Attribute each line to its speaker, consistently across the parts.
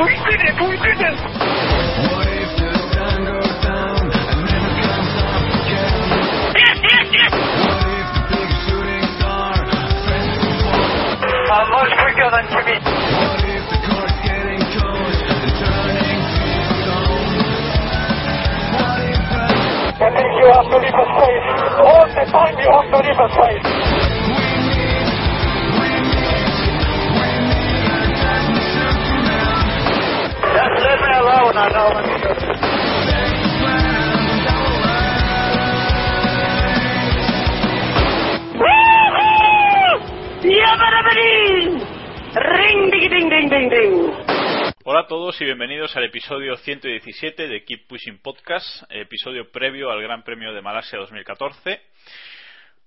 Speaker 1: We did it! We did it! Yes, yes, yes! I'm much quicker than. I think you have to leave a space. All the time you have to leave a space. Ding.
Speaker 2: Hola a todos y bienvenidos al episodio 117 de Keep Pushing Podcast, episodio previo al Gran Premio de Malasia 2014.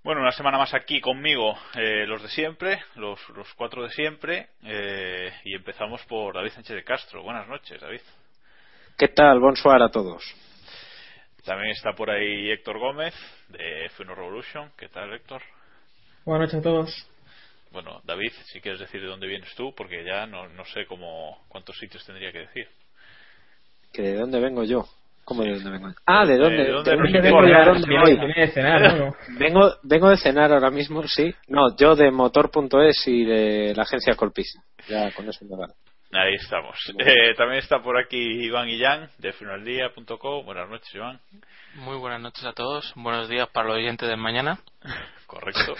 Speaker 2: Bueno, una semana más aquí conmigo, eh, los de siempre, los, los cuatro de siempre, eh, y empezamos por David Sánchez de Castro. Buenas noches, David.
Speaker 3: ¿Qué tal? Bonsoir a todos.
Speaker 2: También está por ahí Héctor Gómez, de F1 Revolution. ¿Qué tal, Héctor?
Speaker 4: Buenas noches a todos.
Speaker 2: Bueno, David, si quieres decir de dónde vienes tú, porque ya no, no sé cómo cuántos sitios tendría que decir.
Speaker 3: ¿Que ¿De dónde vengo yo? ¿Cómo de dónde vengo? Ah, ¿de dónde?
Speaker 2: ¿De dónde
Speaker 3: de
Speaker 2: vengo?
Speaker 3: vengo yo? ¿De dónde
Speaker 4: Viene-
Speaker 3: voy?
Speaker 4: viene de cenar, ¿no?
Speaker 3: Vengo, vengo de cenar ahora mismo, sí. No, yo de motor.es y de la agencia Colpisa. Ya con eso me vale.
Speaker 2: Ahí estamos. Eh, también está por aquí Iván Illán, de finaldía.com. Buenas noches, Iván.
Speaker 5: Muy buenas noches a todos. Buenos días para los oyentes de mañana.
Speaker 2: Correcto.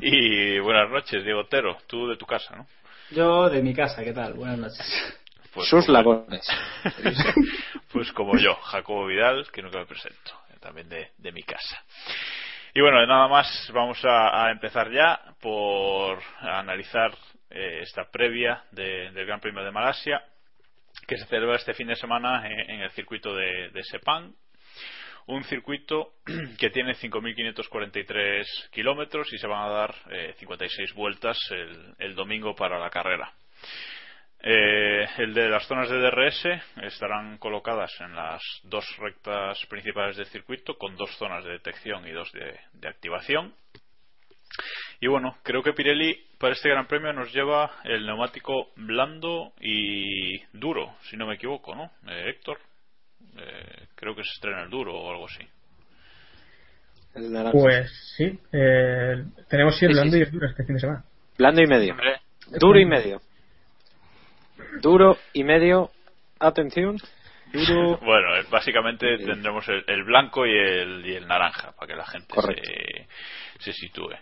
Speaker 2: Y buenas noches, Diego Otero. Tú de tu casa, ¿no?
Speaker 4: Yo de mi casa, ¿qué tal? Buenas noches.
Speaker 2: Pues
Speaker 3: Sus
Speaker 2: como-
Speaker 3: labores.
Speaker 2: Pues como yo, Jacobo Vidal, que nunca me presento. También de, de mi casa. Y bueno, nada más, vamos a, a empezar ya por analizar eh, esta previa de- del Gran Premio de Malasia, que se celebra este fin de semana en, el circuito de, de Sepang. Un circuito que tiene 5.543 kilómetros y se van a dar eh, 56 vueltas el, domingo para la carrera. Eh, el de las zonas de DRS estarán colocadas en las dos rectas principales del circuito con dos zonas de detección y dos de activación. Y bueno, creo que Pirelli para este Gran Premio nos lleva el neumático blando y duro, si no me equivoco, ¿no? Eh, Héctor, eh, creo que se estrena el duro o algo así.
Speaker 3: El.
Speaker 4: Pues sí, eh, tenemos sí el
Speaker 3: sí,
Speaker 4: blando
Speaker 3: sí.
Speaker 4: y el duro este fin de semana.
Speaker 3: Blando y medio. Duro y medio. Duro y medio. Atención. Duro.
Speaker 2: Bueno, eh, básicamente tendremos el, el blanco y el, y el naranja para que la gente
Speaker 3: Correcto.
Speaker 2: se, se sitúe.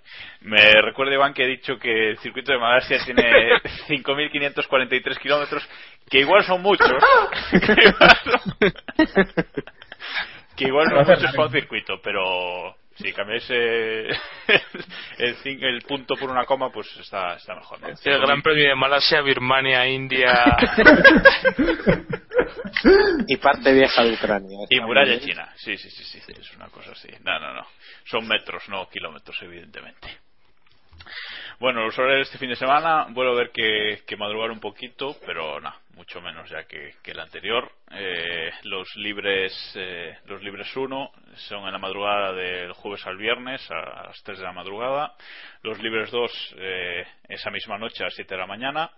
Speaker 2: Me recuerda Iván que he dicho que el circuito de Malasia tiene 5.543 kilómetros, que igual son muchos. que igual son, que igual son muchos para un circuito, pero si cambiáis eh, el, cin- el punto por una coma, pues está, está mejor. ¿no?
Speaker 5: el Gran Premio de Malasia, Birmania, India.
Speaker 3: y parte vieja de Ucrania.
Speaker 2: Y
Speaker 3: Está
Speaker 2: muralla
Speaker 3: bien.
Speaker 2: china, sí, sí, sí, sí, es una cosa así. No, no, no. Son metros, no kilómetros, evidentemente. Bueno, los horarios de este fin de semana, vuelvo a ver que, que madrugar un poquito, pero nada, mucho menos ya que, que el anterior. Eh, los libres eh, los libres 1 son en la madrugada del jueves al viernes a las 3 de la madrugada. Los libres 2 eh, esa misma noche a las 7 de la mañana.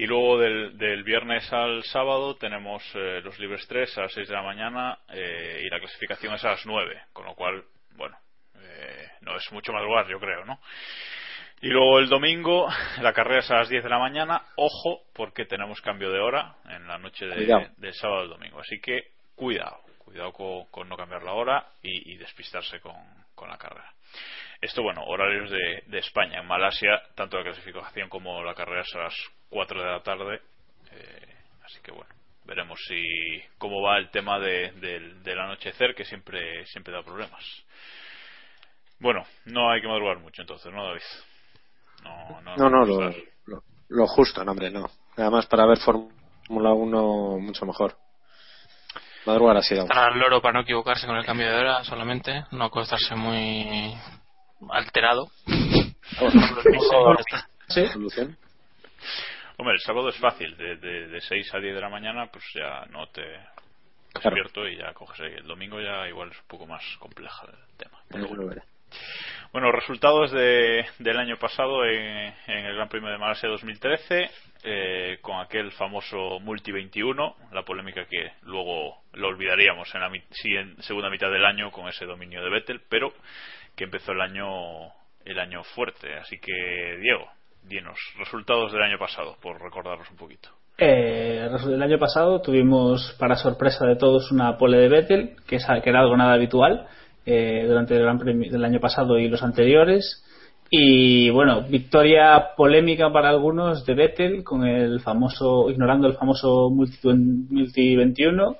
Speaker 2: Y luego del, del viernes al sábado tenemos eh, los libres 3 a las 6 de la mañana eh, y la clasificación es a las 9, con lo cual, bueno, eh, no es mucho madrugar, yo creo, ¿no? Y luego el domingo la carrera es a las 10 de la mañana, ojo, porque tenemos cambio de hora en la noche de- del sábado al domingo, así que cuidado, cuidado con, con no cambiar la hora y, y despistarse con, con la carrera. Esto, bueno, horarios de, de España. En Malasia, tanto la clasificación como la carrera es a las 4 de la tarde. eh, así que, bueno, veremos si cómo va el tema de- del, del anochecer, que siempre, siempre da problemas. Bueno, no hay que madrugar mucho entonces, ¿no, David? No, no,
Speaker 3: No, no, lo, lo, lo justo, no, hombre, no. Además, para ver Fórmula 1 mucho mejor. Madrugar así da
Speaker 5: Estar al loro para no equivocarse con el cambio de hora solamente, no acostarse muy alterado.
Speaker 3: solución.
Speaker 2: Hombre, el sábado es fácil, de, de, de 6 a 10 de la mañana, pues ya no te despierto y ya coges ahí. El domingo ya igual es un poco más compleja el tema. Pero. Bueno, resultados de, del año pasado en, en el Gran Premio de Malasia 2013, eh, con aquel famoso Multi 21, la polémica que luego lo olvidaríamos en la sí, en segunda mitad del año con ese dominio de Vettel, pero que empezó el año el año fuerte. Así que, Diego, dinos, resultados del año pasado, por recordarnos un poquito.
Speaker 4: Eh, el año pasado tuvimos, para sorpresa de todos, una pole de Vettel, que, es, era algo nada habitual eh, durante el Gran Premio del año pasado y los anteriores. Y bueno, victoria polémica para algunos de Vettel, con el famoso, ignorando el famoso multi 21,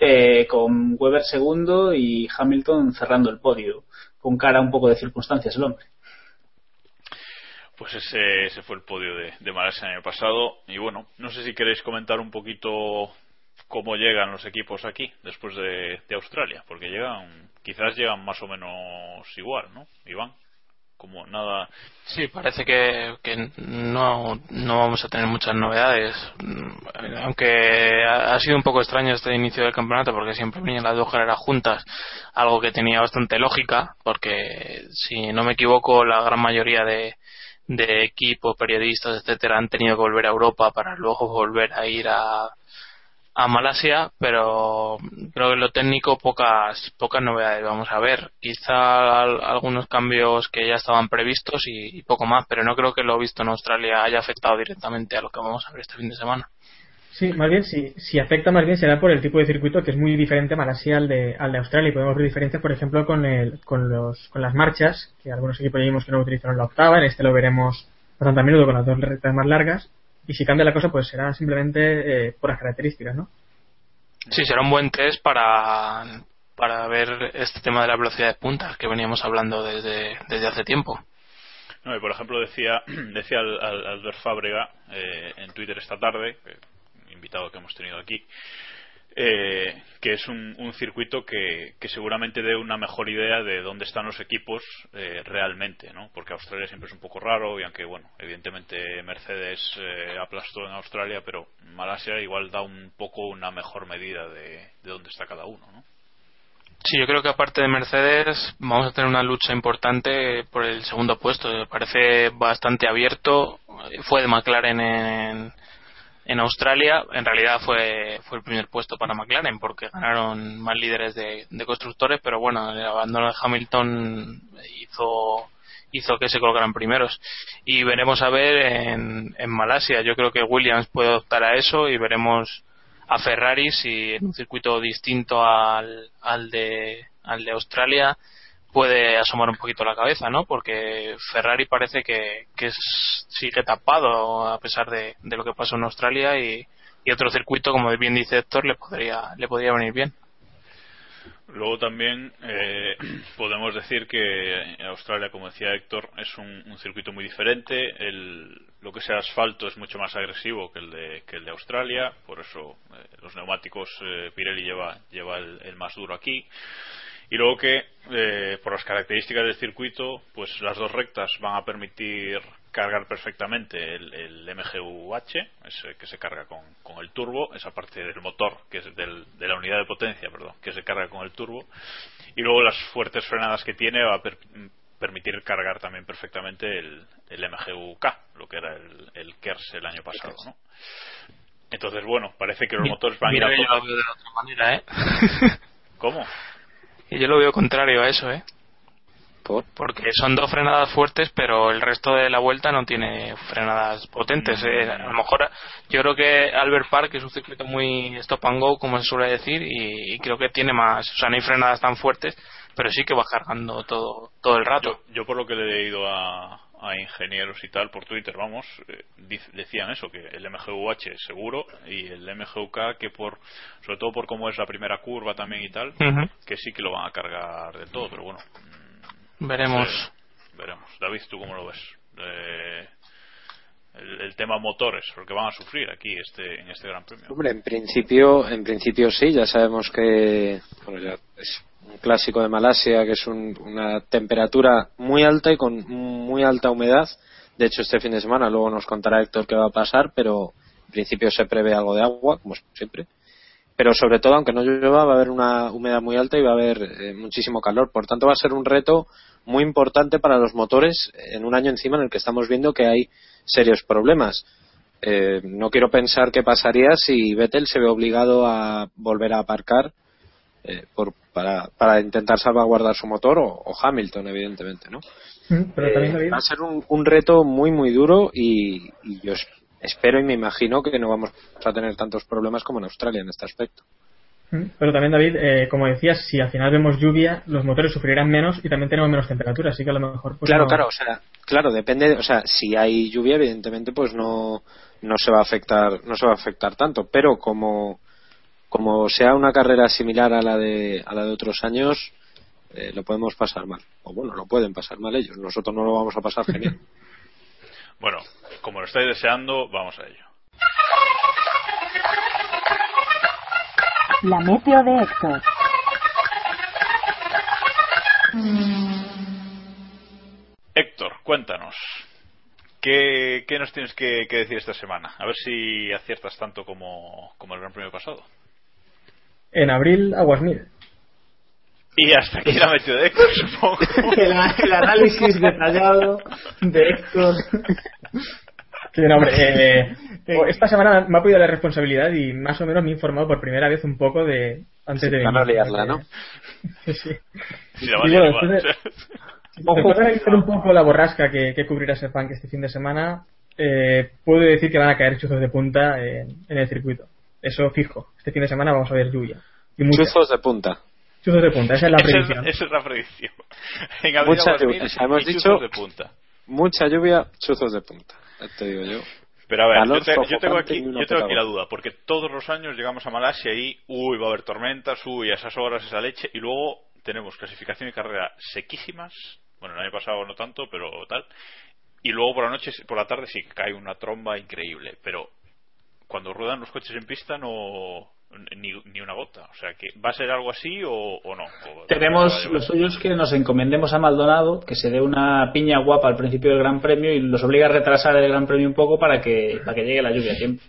Speaker 4: eh, con Weber segundo y Hamilton cerrando el podio, con cara un poco de circunstancias el hombre.
Speaker 2: Pues ese, ese fue el podio de, de Malasia el año pasado. Y bueno, no sé si queréis comentar un poquito cómo llegan los equipos aquí después de, Australia, porque llegan, quizás llegan más o menos igual, ¿no? Iván, como nada.
Speaker 5: Sí, parece que, que no, no vamos a tener muchas novedades. Aunque ha ha sido un poco extraño este inicio del campeonato porque siempre venían las dos carreras juntas, algo que tenía bastante lógica, porque si no me equivoco, la gran mayoría de, de equipos, periodistas, etcétera, han tenido que volver a Europa para luego volver a ir a, a Malasia, pero creo que en lo técnico pocas pocas novedades vamos a ver. Quizá al- algunos cambios que ya estaban previstos y, y poco más, pero no creo que lo visto en Australia haya afectado directamente a lo que vamos a ver este fin de semana.
Speaker 6: Sí, más bien, si, si afecta más bien será por el tipo de circuito que es muy diferente Malasia al de, al de Australia. Y podemos ver diferencias, por ejemplo, con, el, con, los, con las marchas, que algunos equipos ya vimos que no utilizaron la octava, en este lo veremos bastante a menudo con las dos rectas más largas. Y si cambia la cosa, pues será simplemente eh, por las características, ¿no?
Speaker 5: Sí, será un buen test para, para ver este tema de la velocidad de puntas que veníamos hablando desde, desde hace tiempo.
Speaker 2: No, y por ejemplo decía decía al, al- Albert Fábrega eh, en Twitter esta tarde, que- invitado que hemos tenido aquí, eh, que es un, circuito que, seguramente dé una mejor idea de dónde están los equipos eh, realmente, ¿no? Porque Australia siempre es un poco raro y aunque, bueno, evidentemente Mercedes eh, aplastó en Australia, pero Malasia igual da un poco una mejor medida de, de dónde está cada uno, ¿no?
Speaker 5: Sí, yo creo que aparte de Mercedes vamos a tener una lucha importante por el segundo puesto. Parece bastante abierto. Fue de McLaren en, en Australia. En realidad fue, fue el primer puesto para McLaren porque ganaron más líderes de, de constructores, pero bueno, el abandono de Hamilton hizo hizo que se colocaran primeros y veremos a ver en, en Malasia yo creo que Williams puede optar a eso y veremos a Ferrari si en un circuito distinto al, al de al de Australia puede asomar un poquito la cabeza, ¿no? Porque Ferrari parece que, que sigue tapado a pesar de, de lo que pasó en Australia y, y otro circuito, como bien dice Héctor, le podría le podría venir bien.
Speaker 2: Luego también eh, podemos decir que Australia, como decía Héctor, es un, circuito muy diferente. El, lo que es el asfalto es mucho más agresivo que el de, que el de Australia, por eso eh, los neumáticos eh, Pirelli lleva, lleva el más duro aquí. Y luego que, eh, por las características del circuito, pues las dos rectas van a permitir cargar perfectamente el, el MGU-H, ese que se carga con, con el turbo, esa parte del motor, que es del- de la unidad de potencia, perdón, que se carga con el turbo. Y luego las fuertes frenadas que tiene va a per- permitir cargar también perfectamente el, el MGU-K, lo que era el, el KERS el año pasado, ¿no? Entonces, bueno, parece que los motores van a ir a
Speaker 5: que yo
Speaker 2: tope.
Speaker 5: lo veo de la otra manera, ¿eh?
Speaker 2: ¿Cómo?
Speaker 5: Y yo lo veo contrario a eso, ¿eh?
Speaker 3: ¿Por?
Speaker 5: Porque son dos frenadas fuertes, pero el resto de la vuelta no tiene frenadas potentes. ¿eh? A lo mejor yo creo que Albert Park es un circuito muy stop and go, como se suele decir, y, y creo que tiene más, o sea, no hay frenadas tan fuertes, pero sí que va cargando todo, todo el rato.
Speaker 2: Yo, yo por lo que le he leído a, a ingenieros y tal por Twitter, vamos, eh, decían eso, que el MGUH seguro y el MGUK que por, sobre todo por cómo es la primera curva también y tal, que sí que lo van a cargar del todo, pero bueno.
Speaker 5: Veremos.
Speaker 2: eh, veremos. David, ¿tú cómo lo ves? Eh, el, el tema motores, porque van a sufrir aquí este en este Gran Premio.
Speaker 3: Hombre, en principio, en principio sí, ya sabemos que bueno, ya es un clásico de Malasia, que es un- una temperatura muy alta y con muy alta humedad. De hecho, este fin de semana luego nos contará Héctor qué va a pasar, pero en principio se prevé algo de agua, como siempre. Pero sobre todo, aunque no llueva, va a haber una humedad muy alta y va a haber eh, muchísimo calor. Por tanto, va a ser un reto muy importante para los motores en un año encima en el que estamos viendo que hay serios problemas. Eh, no quiero pensar qué pasaría si Vettel se ve obligado a volver a aparcar eh, por, para, para intentar salvaguardar su motor o, o Hamilton, evidentemente, ¿no?
Speaker 6: Mm, Pero también,
Speaker 3: Eh, va a ser un, un reto muy, muy duro y, y yo es- espero y me imagino que no vamos a tener tantos problemas como en Australia en este aspecto.
Speaker 6: Mm, Pero también, David, eh, como decías, si al final vemos lluvia, los motores sufrirán menos y también tenemos menos temperatura, así que a lo mejor. Pues
Speaker 3: claro,
Speaker 6: no-
Speaker 3: claro, o sea, claro, depende, o sea, si hay lluvia, evidentemente, pues no, no se va a afectar, no se va a afectar tanto, pero como, como sea una carrera similar a la de, a la de otros años, eh, lo podemos pasar mal. O bueno, lo pueden pasar mal ellos, nosotros no lo vamos a pasar genial.
Speaker 2: Bueno, como lo estáis deseando, vamos a ello.
Speaker 7: La meteo de Héctor.
Speaker 2: Héctor, cuéntanos. ¿Qué, qué nos tienes que, que decir esta semana? A ver si aciertas tanto como, como el Gran Premio pasado.
Speaker 6: En abril, aguas mil.
Speaker 2: Y hasta aquí la metió de Héctor, supongo.
Speaker 4: el, el análisis detallado de Héctor.
Speaker 6: Sí, no, hombre, eh, esta semana me ha pedido la responsabilidad y más o menos me he informado por primera vez un poco de antes de
Speaker 3: Para no
Speaker 6: venir.
Speaker 3: liarla, ¿no?
Speaker 6: Sí, sí.
Speaker 2: Si la
Speaker 6: bueno,
Speaker 2: igual.
Speaker 6: después de- analizar un poco la borrasca que, que cubrirá Sepang este fin de semana, eh, puedo decir que van a caer chuzos de punta en, en el circuito. Eso fijo. Este fin de semana vamos a ver lluvia. Y mucha.
Speaker 3: Chuzos de punta.
Speaker 6: Chuzos de punta, esa es la
Speaker 2: Esa es-
Speaker 6: predicción.
Speaker 2: Esa es la predicción. En
Speaker 3: Mucha lluvia, hemos
Speaker 2: y
Speaker 3: dicho-
Speaker 2: chuzos de punta.
Speaker 3: Mucha lluvia, chuzos de punta. Te digo yo.
Speaker 2: Pero a ver,
Speaker 3: Calor
Speaker 2: yo, te- yo tengo aquí, yo tengo la duda, porque todos los años llegamos a Malasia y, uy, va a haber tormentas, uy, a esas horas esa leche, y luego tenemos clasificación y carrera sequísimas, bueno, el año pasado no tanto, pero tal, y luego por la noche, por la tarde sí que cae una tromba increíble, pero cuando ruedan los coches en pista no ni, ni una gota, o sea que va a ser algo así o, o no. O-
Speaker 4: Tenemos los suyos que nos encomendemos a Maldonado, que se dé una piña guapa al principio del Gran Premio y los obliga a retrasar el Gran Premio un poco para que, para que llegue la lluvia a tiempo.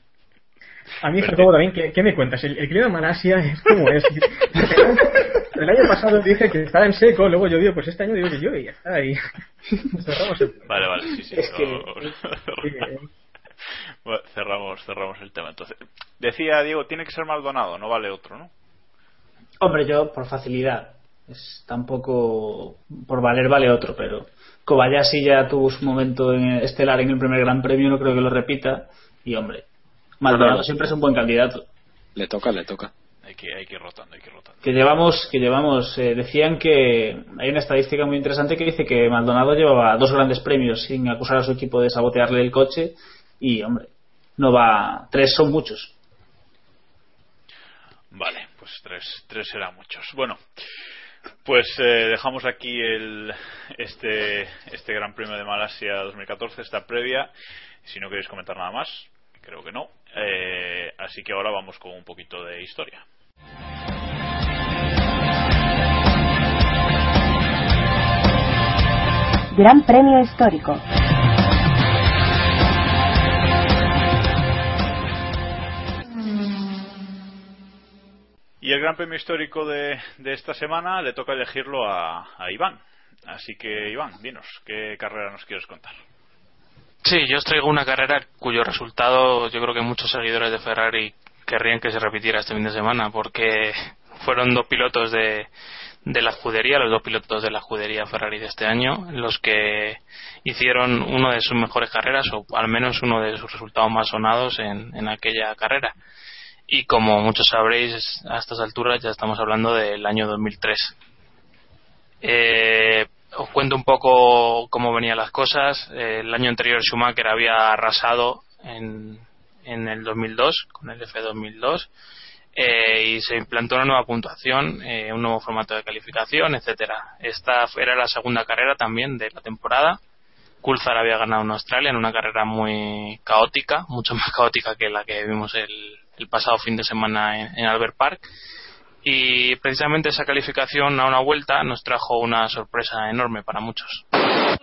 Speaker 6: A mí, Jacobo, también, ¿qué, qué me cuentas? El, el clima de Malasia es como es. el año pasado dije que estaba en seco, luego llovió, pues este año digo que llueve y ya está ahí. Cerramos el-
Speaker 2: Vale, vale, sí, sí.
Speaker 6: Es que-
Speaker 2: no- Bueno, cerramos, cerramos el tema. Entonces, decía Diego, tiene que ser Maldonado, no vale otro, ¿no?
Speaker 4: Hombre, yo por facilidad. Es tampoco por valer vale otro, pero Kobayashi ya tuvo su momento en- estelar en el primer Gran Premio, no creo que lo repita. Y hombre, Maldonado
Speaker 3: No, no.
Speaker 4: siempre es un buen candidato.
Speaker 3: Le toca, le toca.
Speaker 2: Hay que, hay que ir rotando, hay que ir rotando.
Speaker 4: que llevamos que llevamos eh, decían que hay una estadística muy interesante que dice que Maldonado llevaba dos grandes premios sin acusar a su equipo de sabotearle el coche y hombre no va tres son muchos
Speaker 2: Vale, pues tres, tres serán muchos. Bueno, pues eh, dejamos aquí el, este, este Gran Premio de Malasia 2014, esta previa. Si no queréis comentar nada más, creo que no. Eh, así que ahora vamos con un poquito de historia.
Speaker 7: Gran Premio Histórico.
Speaker 2: Y el Gran Premio Histórico de, esta semana le toca elegirlo a, Iván. Así que, Iván, dinos, ¿qué carrera nos quieres contar?
Speaker 5: Sí, yo os traigo una carrera cuyo resultado yo creo que muchos seguidores de Ferrari querrían que se repitiera este fin de semana porque fueron dos pilotos de, de la escudería, los dos pilotos de la escudería Ferrari de este año, los que hicieron uno de sus mejores carreras o al menos uno de sus resultados más sonados en aquella carrera. Y como muchos sabréis, a estas alturas ya estamos hablando del año 2003. Eh, os cuento un poco cómo venían las cosas. Eh, el año anterior Schumacher había arrasado en, en el 2002, con el F2002, eh, y se implantó una nueva puntuación, eh, un nuevo formato de calificación, etcétera. Esta era la segunda carrera también de la temporada. Coulthard había ganado en Australia en una carrera muy caótica, mucho más caótica que la que vimos el, pasado fin de semana en Albert Park y precisamente esa calificación a una vuelta nos trajo una sorpresa enorme para muchos.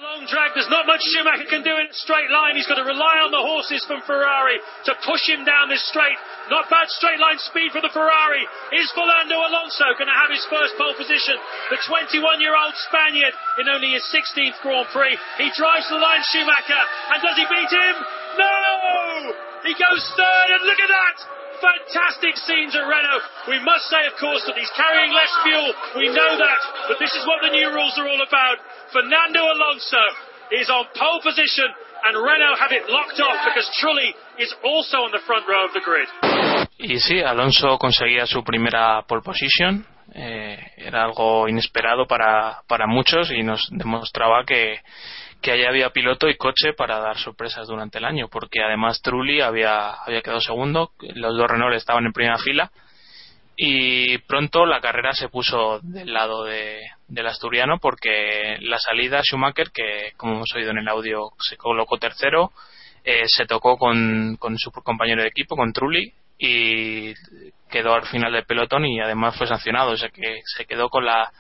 Speaker 8: Long drag, there's not much Schumacher can do in a straight line. He's got to rely on the horses from Ferrari to push him down this straight. Not bad straight line speed for the Ferrari. Is Fernando Alonso going to have his first pole position? The 21 year old Spaniard in only his 16th Grand Prix. He drives the line, Schumacher. And does he beat him? No! He goes third, and look at that! fantastic scenes at Renault. We must say, of course, that he's carrying less fuel. We know that. But this is what the new rules are all about. Fernando Alonso is on pole position, and Renault have it locked off because Trulli is also on the front row of the grid.
Speaker 5: Y sí, Alonso conseguía su primera pole position. Eh, era algo inesperado para, para muchos y nos demostraba que, que allá había piloto y coche para dar sorpresas durante el año, porque además Trulli había, había quedado segundo, los dos Renault estaban en primera fila y pronto la carrera se puso del lado de, del asturiano porque la salida Schumacher, que como hemos oído en el audio se colocó tercero, eh, se tocó con, con su compañero de equipo, con Trulli, y quedó al final del pelotón y además fue sancionado, o sea que se quedó con la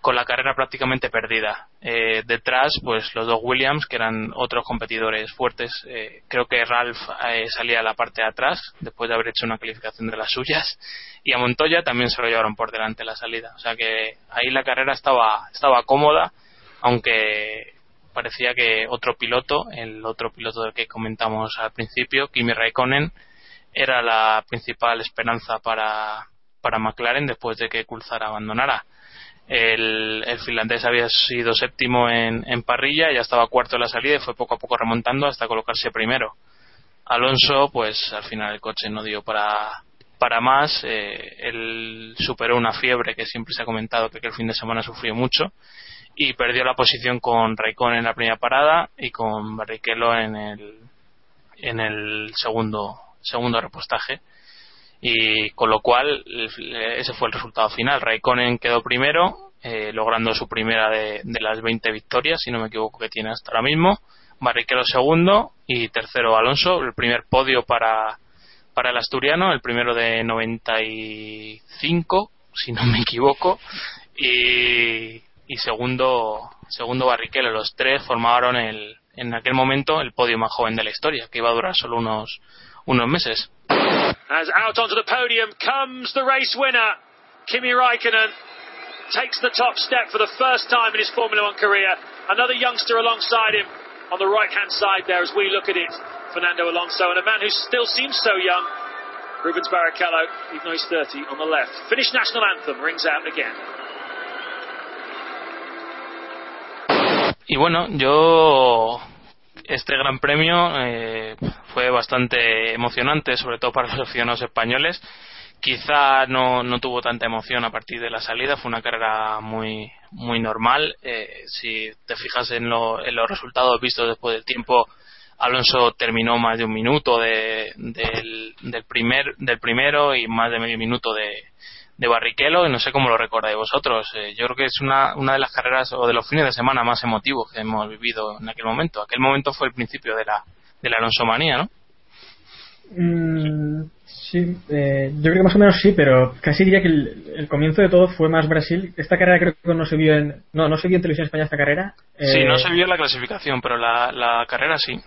Speaker 5: con la carrera prácticamente perdida. Eh, detrás, pues los dos Williams, que eran otros competidores fuertes. Eh, creo que Ralph eh, salía a la parte de atrás, después de haber hecho una calificación de las suyas. Y a Montoya también se lo llevaron por delante la salida. O sea que ahí la carrera estaba, estaba cómoda, aunque parecía que otro piloto, el otro piloto del que comentamos al principio, Kimi Raikkonen, era la principal esperanza para, para McLaren después de que Coulthard abandonara el, el, finlandés había sido séptimo en, en, parrilla, ya estaba cuarto en la salida y fue poco a poco remontando hasta colocarse primero. Alonso, pues al final el coche no dio para, para más. Eh, él superó una fiebre que siempre se ha comentado que el fin de semana sufrió mucho y perdió la posición con Raikkonen en la primera parada y con Barrichello en el, en el segundo, segundo repostaje y con lo cual ese fue el resultado final. Raikkonen quedó primero, eh, logrando su primera de, las 20 victorias, si no me equivoco, que tiene hasta ahora mismo. Barrichello segundo y tercero Alonso, el primer podio para, para el asturiano, el primero de 95, si no me equivoco, y, y segundo, segundo Barrichello. Los tres formaron el, en aquel momento el podio más joven de la historia, que iba a durar solo unos, unos meses.
Speaker 8: As out onto the podium comes the race winner, Kimi Raikkonen takes the top step for the first time in his Formula One career. Another youngster alongside him on the right hand side there as we look at it, Fernando Alonso, and a man who still seems so young, Rubens Barrichello, even though he's 30, on the left. Finnish national anthem rings out again.
Speaker 5: Y bueno, yo este gran premio eh, fue bastante emocionante, sobre todo para los aficionados españoles. Quizá no, no tuvo tanta emoción a partir de la salida, fue una carrera muy, muy normal. Eh, si te fijas en, lo, en, los resultados vistos después del tiempo, Alonso terminó más de un minuto de, del, del, primer, del primero y más de medio minuto de, de Barrichello y no sé cómo lo recordáis vosotros. Eh, yo creo que es una, una de las carreras o de los fines de semana más emotivos que hemos vivido en aquel momento. Aquel momento fue el principio de la, de la Alonso Manía, ¿no?
Speaker 6: Mm, sí, eh, yo creo que más o menos sí, pero casi diría que el, el, comienzo de todo fue más Brasil. Esta carrera creo que no se vio en, no, no se vio en televisión española esta carrera.
Speaker 5: Sí, no
Speaker 6: Eh,
Speaker 5: se vio la clasificación, pero la, la carrera sí.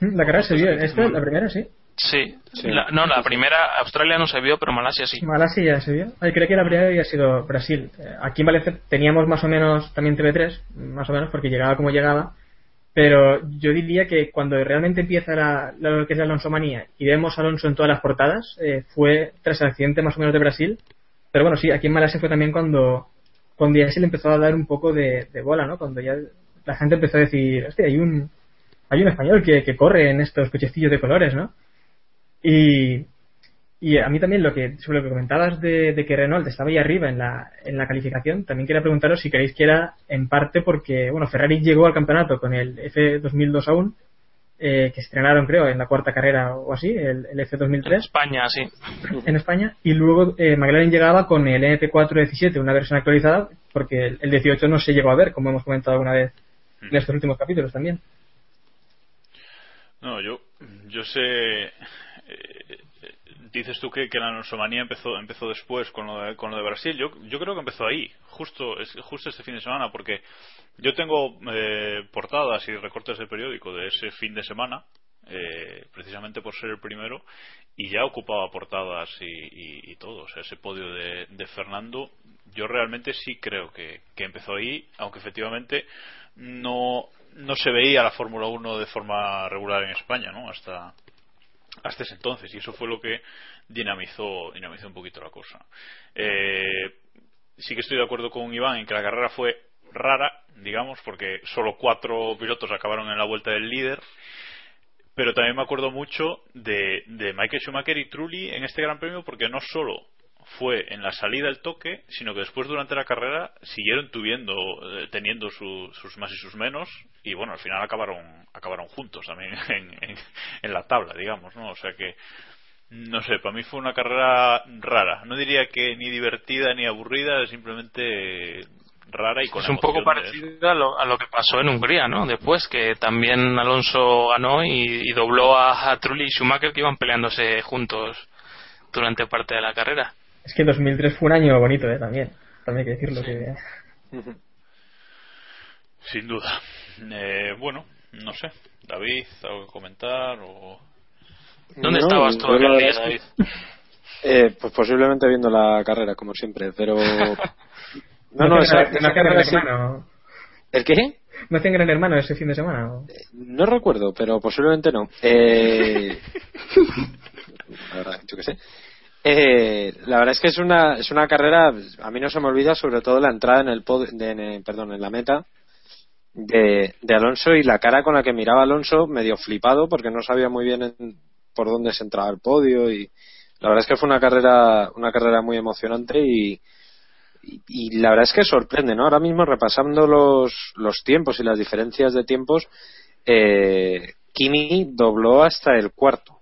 Speaker 6: La carrera se vio, esta, la primera sí.
Speaker 5: Sí. La- no, la primera, Australia no se vio, pero Malasia sí.
Speaker 6: Malasia ya se vio. Ay, creo que la primera había sido Brasil. Eh, Aquí en Valencia teníamos más o menos también TV3, más o menos, porque llegaba como llegaba. Pero yo diría que cuando realmente empieza la, lo que es la Alonso manía y vemos a Alonso en todas las portadas, eh, fue tras el accidente más o menos de Brasil. Pero bueno, sí, aquí en Malasia fue también cuando, cuando ya se le empezó a dar un poco de, de bola, ¿no? Cuando ya la gente empezó a decir, hostia, hay un, hay un español que, que corre en estos cochecillos de colores, ¿no? Y, y a mí también lo que, sobre lo que comentabas de, de que Renault estaba ahí arriba en la, en la calificación, también quería preguntaros si creéis que era en parte porque, bueno, Ferrari llegó al campeonato con el F2002 aún, eh, que estrenaron creo en la cuarta carrera o así, el, el F2003
Speaker 5: España, sí.
Speaker 6: en España, y luego eh, McLaren llegaba con el NP417, una versión actualizada, porque el, el 18 no se llegó a ver, como hemos comentado alguna vez en estos últimos capítulos también.
Speaker 2: No, yo, yo sé. eh, dices tú que, la nosomanía empezó, empezó después con lo, de, con lo de Brasil. Yo, yo creo que empezó ahí, justo, es- justo este fin de semana, porque yo tengo eh, portadas y recortes de periódico de ese fin de semana, eh, precisamente por ser el primero, y ya ocupaba portadas y, y- y todo. O sea, ese podio de, de Fernando, yo realmente sí creo que, que empezó ahí, aunque efectivamente no, no se veía la Fórmula 1 de forma regular en España, ¿no? Hasta, hasta ese entonces y eso fue lo que dinamizó dinamizó un poquito la cosa. Eh, sí que estoy de acuerdo con Iván en que la carrera fue rara digamos porque solo cuatro pilotos acabaron en la vuelta del líder pero también me acuerdo mucho de, de Michael Schumacher y Trulli en este Gran Premio porque no solo fue en la salida el toque, sino que después durante la carrera siguieron tuviendo, eh, teniendo su- sus más y sus menos y bueno, al final acabaron acabaron juntos también en, en- en la tabla, digamos, ¿no? O sea que no sé, para mí fue una carrera rara. No diría que ni divertida ni aburrida, simplemente rara y con
Speaker 5: Es un poco parecido a lo, a lo que pasó en Hungría, ¿no? Después, que también Alonso ganó y, y dobló a, a Trulli y Schumacher que iban peleándose juntos durante parte de la carrera.
Speaker 6: Es que 2003 fue un año bonito, ¿eh? También. También hay que decirlo. Que...
Speaker 2: Sin duda. Eh, bueno, no sé. David, ¿algo que comentar? O...
Speaker 5: ¿Dónde
Speaker 3: No,
Speaker 5: estabas tú aquel día, David?
Speaker 3: es Eh, pues posiblemente viendo la carrera, como siempre, pero... No, no, esa, carrera
Speaker 6: hermano.
Speaker 3: ¿El qué?
Speaker 6: ¿No hacían gran hermano ese fin de semana? o?
Speaker 3: No recuerdo, pero posiblemente no. Eh... la verdad, yo qué sé. Eh, la verdad es que es una, es una carrera, a mí no se me olvida, sobre todo la entrada en el, pod- de- en el- perdón, en la meta de, de Alonso y la cara con la que miraba Alonso, medio flipado porque no sabía muy bien en- por dónde se entraba el podio y la verdad es que fue una carrera, una carrera muy emocionante y, y, y la verdad es que sorprende, ¿no? Ahora mismo repasando los, los tiempos y las diferencias de tiempos, eh, Kimi dobló hasta el cuarto.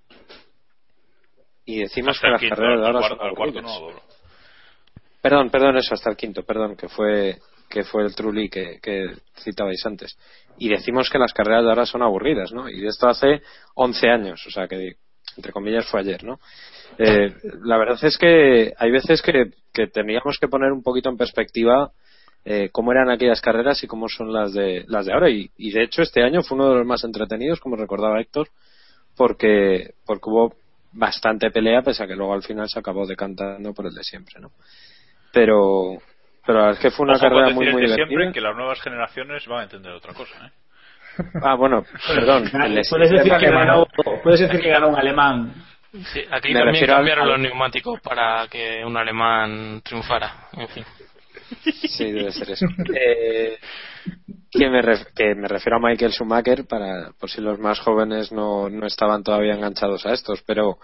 Speaker 3: Y decimos
Speaker 2: Hasta
Speaker 3: que las
Speaker 2: quinto,
Speaker 3: carreras de ahora
Speaker 2: cuarto-
Speaker 3: son aburridas.
Speaker 2: no.
Speaker 3: Perdón, perdón, eso, hasta el quinto, perdón, que fue que fue el Trulli que, que citabais antes. Y decimos que las carreras de ahora son aburridas, ¿no? Y de esto hace 11 años, o sea que, entre comillas, fue ayer, ¿no? Eh, la verdad es que hay veces que, que teníamos que poner un poquito en perspectiva eh, cómo eran aquellas carreras y cómo son las de las de ahora. Y, y de hecho este año fue uno de los más entretenidos, como recordaba Héctor, porque porque hubo bastante pelea, pese a que luego al final se acabó decantando por el de siempre, ¿no? Pero pero la verdad es que fue una
Speaker 2: Ojo con
Speaker 3: carrera
Speaker 2: decir
Speaker 3: muy
Speaker 2: el
Speaker 3: muy
Speaker 2: de
Speaker 3: divertida.
Speaker 2: siempre que las nuevas generaciones van a entender otra cosa, ¿eh?
Speaker 3: Ah, bueno, perdón. el
Speaker 4: Puedes decir, que
Speaker 3: ganó-
Speaker 4: puedes decir que ganó un alemán.
Speaker 5: Sí, aquí
Speaker 3: Me
Speaker 5: también cambiaron
Speaker 3: al-
Speaker 5: los neumáticos para que un alemán triunfara. En fin.
Speaker 3: Sí, debe ser eso. Eh, que, me ref- que me refiero a Michael Schumacher, para, por si los más jóvenes no, no estaban todavía enganchados a estos, pero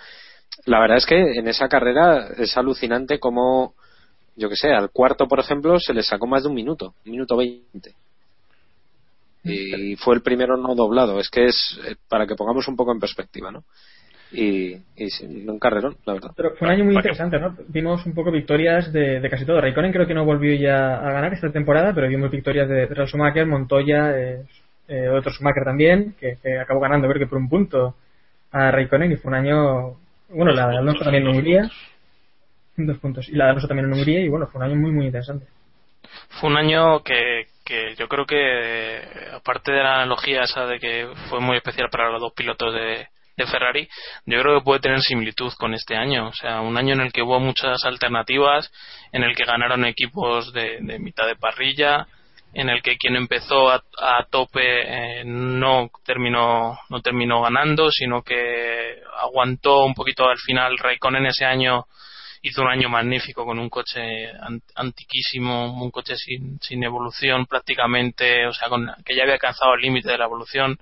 Speaker 3: la verdad es que en esa carrera es alucinante como, yo que sé, al cuarto, por ejemplo, se le sacó más de un minuto, un minuto veinte. Y fue el primero no doblado. Es que es eh, para que pongamos un poco en perspectiva, ¿no? Y, y sí, un carrerón, la verdad.
Speaker 6: Pero fue un año muy interesante, ¿no? Vimos un poco victorias de, de casi todo. Raikkonen creo que no volvió ya a ganar esta temporada, pero vimos victorias de Ralf Schumacher, Montoya, eh, eh, otro Schumacher también, que, que, acabó ganando creo que por un punto a Raikkonen y fue un año, bueno, la de Alonso también en Hungría, dos puntos, y la de Alonso también en Hungría, y bueno, fue un año muy, muy interesante.
Speaker 5: Fue un año que, que yo creo que, aparte de la analogía esa de que fue muy especial para los dos pilotos de, de Ferrari, yo creo que puede tener similitud con este año. O sea, un año en el que hubo muchas alternativas, en el que ganaron equipos de, de mitad de parrilla, en el que quien empezó a, tope eh, no terminó no terminó ganando, sino que aguantó un poquito al final. Raikkonen ese año hizo un año magnífico con un coche antiquísimo, un coche sin, sin evolución prácticamente, o sea, con, que ya había alcanzado el límite de la evolución.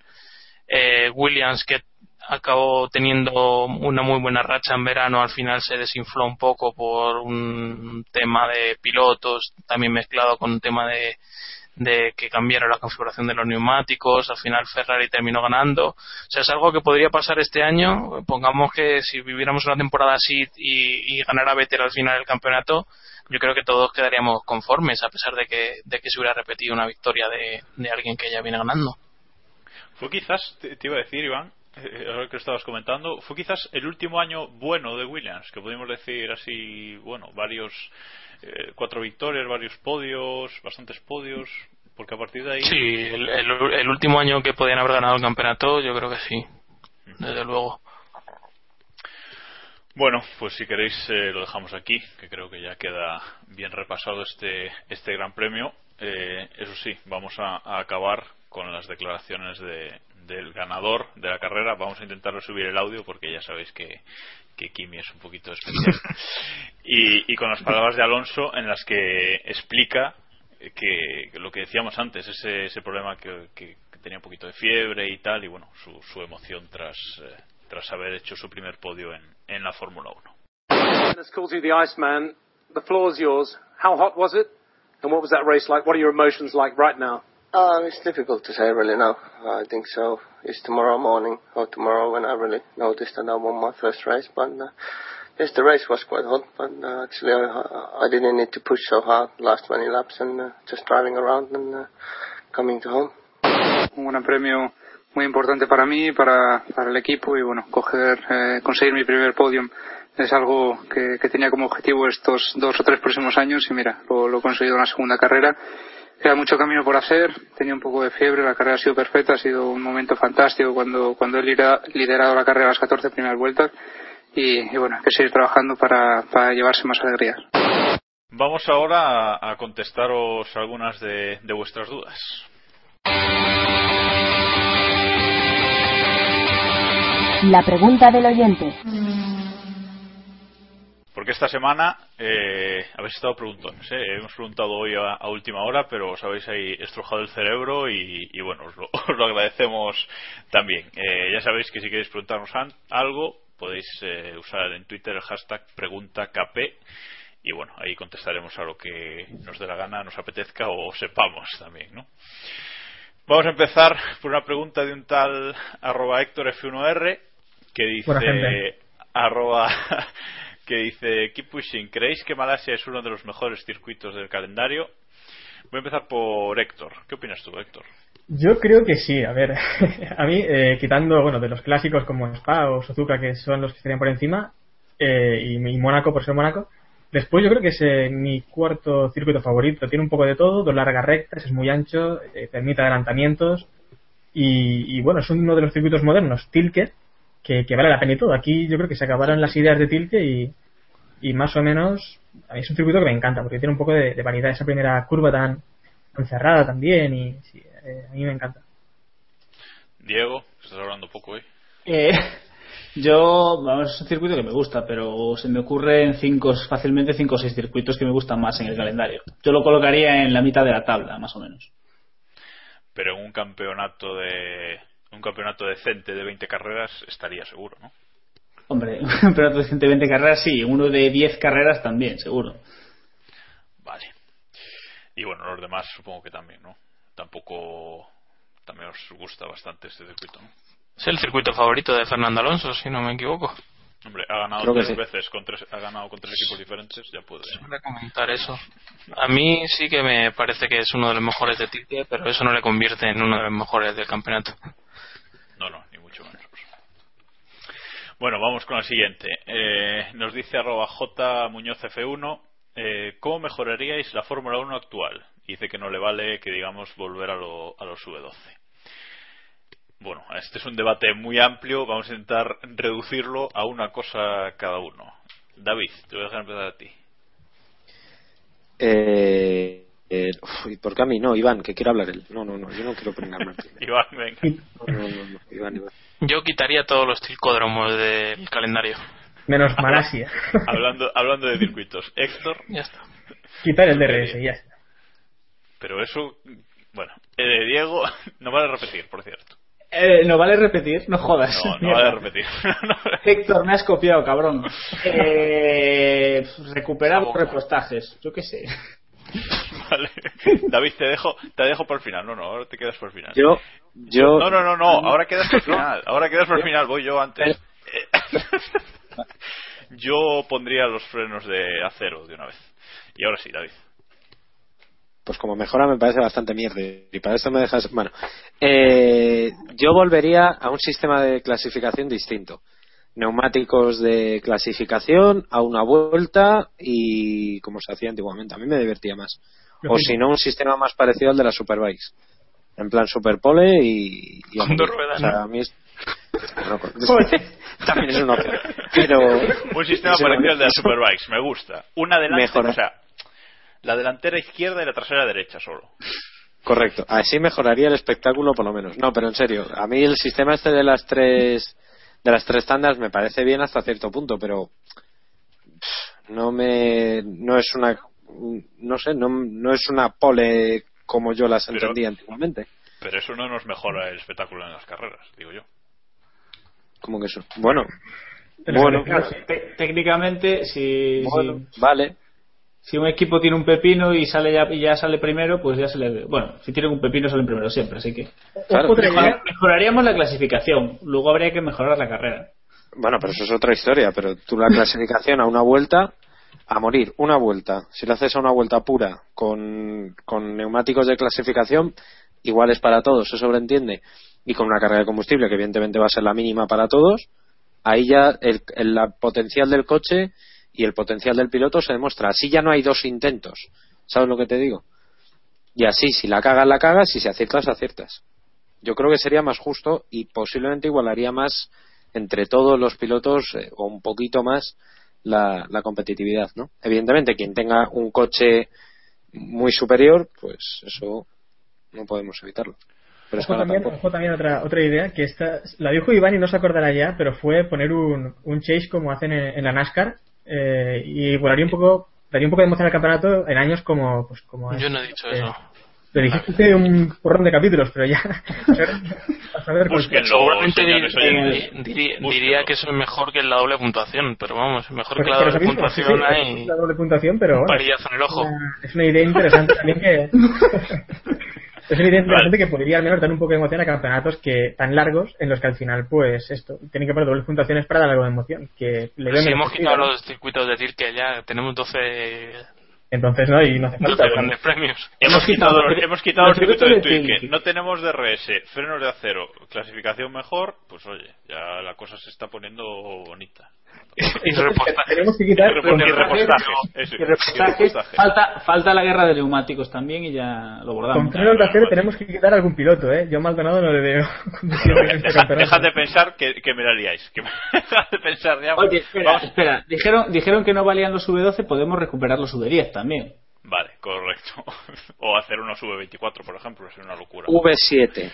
Speaker 5: Eh, Williams, que acabó teniendo una muy buena racha en verano, al final se desinfló un poco por un tema de pilotos, también mezclado con un tema de, de que cambiara la configuración de los neumáticos, al final Ferrari terminó ganando. O sea, es algo que podría pasar este año. Pongamos que si viviéramos una temporada así y, ganara Vettel al final del campeonato, yo creo que todos quedaríamos conformes, a pesar de que, de que se hubiera repetido una victoria de, alguien que ya viene ganando.
Speaker 2: Fue quizás, te, iba a decir, Iván, ahora que estabas comentando, fue quizás el último año bueno de Williams, que podemos decir así, bueno, varios, eh, cuatro victorias, varios podios, bastantes podios, porque a partir de ahí.
Speaker 5: Sí, el, el, último año que podían haber ganado el campeonato, yo creo que sí, desde luego.
Speaker 2: Bueno, pues si queréis eh, lo dejamos aquí, que creo que ya queda bien repasado este, este gran premio. eso sí, vamos a acabar con las declaraciones de, del ganador de la carrera. Vamos a intentar subir el audio porque ya sabéis que, que Kimi es un poquito especial. y, y con las palabras de Alonso en las que explica que, lo que decíamos antes, ese, ese problema que, que, tenía un poquito de fiebre y tal, y bueno, su, su emoción tras, eh, tras haber hecho su primer podio en, en la Fórmula 1.
Speaker 9: The floor is yours. How hot was it? And what was that race like? What are your emotions like right now?
Speaker 10: Uh, it's difficult to say really now. I think so. It's tomorrow morning or tomorrow when I really noticed that I won my first race. But uh, yes, the race was quite hot, but uh, actually I, I didn't need to push so hard last 20 laps and uh, just driving around and uh, coming to home.
Speaker 11: Un premio muy importante para mí, para, el equipo y bueno, coger, eh, conseguir mi primer podium es algo que, que tenía como objetivo estos dos o tres próximos años y mira, lo he conseguido en la segunda carrera Queda mucho camino por hacer, tenía un poco de fiebre, la carrera ha sido perfecta, ha sido un momento fantástico cuando, cuando he liderado la carrera a las 14 primeras vueltas y, bueno, hay que seguir trabajando para, para llevarse más alegrías.
Speaker 2: Vamos ahora a, a contestaros algunas de, de vuestras dudas.
Speaker 7: La pregunta del oyente.
Speaker 2: Porque esta semana eh, habéis estado preguntando, ¿eh? hemos preguntado hoy a, última hora, pero os habéis ahí estrujado el cerebro y, bueno, os lo, os lo, agradecemos también. Eh, ya sabéis que si queréis preguntarnos algo, podéis eh, usar en Twitter el hashtag preguntakp y bueno, ahí contestaremos a lo que nos dé la gana, nos apetezca o sepamos también, ¿no? Vamos a empezar por una pregunta de un tal arroba Héctor F1R que dice arroba que dice Keep Pushing, ¿creéis que Malasia es uno de los mejores circuitos del calendario? Voy a empezar por Héctor. ¿Qué opinas tú, Héctor?
Speaker 6: Yo creo que sí. A ver, a mí, eh, quitando, bueno, de los clásicos como Spa o Suzuka, que son los que estarían por encima, eh, y, Mónaco por ser Mónaco, después yo creo que es eh, mi cuarto circuito favorito. Tiene un poco de todo, dos largas rectas, es muy ancho, permite adelantamientos, y, y, bueno, es uno de los circuitos modernos, Tilke, que, vale la pena y todo. Aquí yo creo que se acabaron las ideas de Tilke y, y más o menos a mí es un circuito que me encanta porque tiene un poco de, variedad esa primera curva tan, encerrada también y eh, a mí me encanta.
Speaker 2: Diego, estás hablando poco hoy.
Speaker 4: Eh, yo, vamos, es un circuito que me gusta, pero se me ocurren cinco, fácilmente cinco o seis circuitos que me gustan más en el calendario. Yo lo colocaría en la mitad de la tabla, más o menos.
Speaker 2: Pero en un campeonato de un campeonato decente de 20 carreras estaría seguro, ¿no?
Speaker 4: Hombre, un campeonato decente de 20 carreras sí, uno de 10 carreras también, seguro.
Speaker 2: Vale. Y bueno, los demás supongo que también, ¿no? Tampoco también os gusta bastante este circuito, ¿no?
Speaker 5: Es el circuito favorito de Fernando Alonso, si no me equivoco.
Speaker 2: Hombre, ha ganado tres veces, con tres, ha ganado con tres equipos diferentes, ya puede.
Speaker 5: comentar eso. A mí sí que me parece que es uno de los mejores de Tite, pero eso no le convierte en uno de los mejores del campeonato.
Speaker 2: No, no, ni mucho menos. Bueno, vamos con la siguiente. Eh, nos dice arroba J Muñoz F1. Eh, ¿Cómo mejoraríais la Fórmula 1 actual? Dice que no le vale que digamos volver a, lo, a los V12. Bueno, este es un debate muy amplio. Vamos a intentar reducirlo a una cosa cada uno. David, te voy a dejar empezar a ti.
Speaker 3: Eh, eh, uf, ¿y ¿Por qué a mí? No, Iván, que quiere hablar él. No, no, no, yo no quiero pringarme.
Speaker 2: Iván, venga.
Speaker 3: No, no, no, Iván, Iván.
Speaker 5: Yo quitaría todos los circódromos del calendario.
Speaker 6: Menos Malasia.
Speaker 2: hablando, hablando de circuitos. Héctor.
Speaker 5: Ya está.
Speaker 6: Quitar el DRS, ya está.
Speaker 2: Pero eso, bueno, eh, Diego, no vale repetir, por cierto.
Speaker 4: Eh, no vale repetir, no jodas.
Speaker 2: No, no vale repetir.
Speaker 4: Héctor, me has copiado, cabrón. Eh, recuperar los repostajes, yo qué sé.
Speaker 2: vale. David, te dejo, te dejo por el final. No, no, ahora te quedas por el final.
Speaker 3: Yo, yo.
Speaker 2: No, no, no, no, ahora quedas por el final. Ahora quedas por el final, voy yo antes. yo pondría los frenos de acero de una vez. Y ahora sí, David.
Speaker 3: pues como mejora me parece bastante mierda y para eso me dejas bueno eh, yo volvería a un sistema de clasificación distinto neumáticos de clasificación a una vuelta y como se hacía antiguamente a mí me divertía más o si no un sistema más parecido al de las superbikes en plan superpole y, y a
Speaker 5: Con dos ruedas,
Speaker 3: O sea,
Speaker 5: ¿no?
Speaker 3: a mí es- con- también es una opción pero
Speaker 2: Un sistema parecido al de las
Speaker 3: eso-
Speaker 2: Superbikes, me gusta. Una delante,
Speaker 3: Mejora.
Speaker 2: o sea, la delantera izquierda y la trasera derecha solo.
Speaker 3: Correcto, así mejoraría el espectáculo por lo menos. No, pero en serio, a mí el sistema este de las tres de las tres tandas me parece bien hasta cierto punto, pero no me no es una no sé, no, no es una pole como yo las
Speaker 2: Pero-
Speaker 3: entendía antiguamente.
Speaker 2: Pero eso no nos mejora el espectáculo en las carreras, digo yo.
Speaker 3: Como que eso. Bueno,
Speaker 4: Pero
Speaker 3: bueno,
Speaker 4: claro, técnicamente, si,
Speaker 3: bueno,
Speaker 4: si,
Speaker 3: vale.
Speaker 4: si un equipo tiene un pepino y sale ya, y ya sale primero, pues ya se le. Bueno, si tienen un pepino salen primero siempre, así que.
Speaker 3: Claro.
Speaker 4: Mejoraríamos la clasificación, luego habría que mejorar la carrera.
Speaker 3: Bueno, pero eso es otra historia, pero tú la clasificación a una vuelta a morir, una vuelta. Si lo haces a una vuelta pura con, con neumáticos de clasificación, iguales para todos, se sobreentiende, y con una carga de combustible que evidentemente va a ser la mínima para todos, ahí ya el, el- potencial del coche y el potencial del piloto se demuestra. Así ya no hay dos intentos. ¿Sabes lo que te digo? Y así, si la cagas, la cagas, si aciertas, aciertas. Yo creo que sería más justo y posiblemente igualaría más entre todos los pilotos eh, o un poquito más la, la competitividad, ¿no? Evidentemente, quien tenga un coche muy superior, pues eso no podemos evitarlo. Pero
Speaker 6: Ojo también, ojo también otra, otra idea que esta, la dijo Iván y no se acordará ya, pero fue poner un, un chase como hacen en, en la NASCAR eh, y volaría un poco, daría un poco de emoción al campeonato en años como, pues como.
Speaker 5: Yo no he dicho
Speaker 6: eh,
Speaker 5: eso.
Speaker 6: Lo dijiste un porrón de capítulos, pero ya. a saber cuál-
Speaker 2: Búsquenlo,
Speaker 5: Seguramente
Speaker 2: señores
Speaker 5: di-
Speaker 2: oyentes.
Speaker 5: di- diría,
Speaker 2: Búsquenlo.
Speaker 5: diría que eso es mejor que la doble puntuación, pero vamos, mejor
Speaker 6: Por-
Speaker 5: que la doble
Speaker 6: mismo,
Speaker 5: puntuación
Speaker 6: sí, sí,
Speaker 5: hay
Speaker 6: la doble puntuación, pero bueno,
Speaker 5: parillazo en el ojo.
Speaker 6: es una idea interesante también que es una idea interesante que podría al menos dar un poco de emoción a campeonatos que tan largos en los que al final pues esto tienen que poner dobles puntuaciones para dar algo de emoción que le
Speaker 5: Pero si hemos quitado
Speaker 6: ¿no?
Speaker 5: los circuitos de TIR que ya tenemos 12,
Speaker 6: entonces no y no hace
Speaker 5: 12
Speaker 6: falta
Speaker 5: grandes premios.
Speaker 2: Hemos quitado,
Speaker 4: los-
Speaker 2: hemos quitado los circuitos de
Speaker 4: circuitos de
Speaker 2: Twin, que
Speaker 4: Twin.
Speaker 2: no tenemos DRS, frenos de acero, clasificación mejor, pues oye, ya la cosa se está poniendo bonita.
Speaker 5: Y
Speaker 6: tenemos que quitar
Speaker 4: falta, falta la guerra de neumáticos también y ya lo bordamos.
Speaker 6: con frenos de acero tenemos que quitar algún piloto eh yo Maldonado no le veo este
Speaker 2: Dejad de pensar que, que me la liáis. Que de pensar ya.
Speaker 4: Oye, espera,
Speaker 2: Vamos-
Speaker 4: espera. Dijeron, dijeron que no valían los V12, podemos recuperar los V10 también.
Speaker 2: Vale, correcto. O hacer unos V24, por ejemplo, es una locura.
Speaker 3: V7.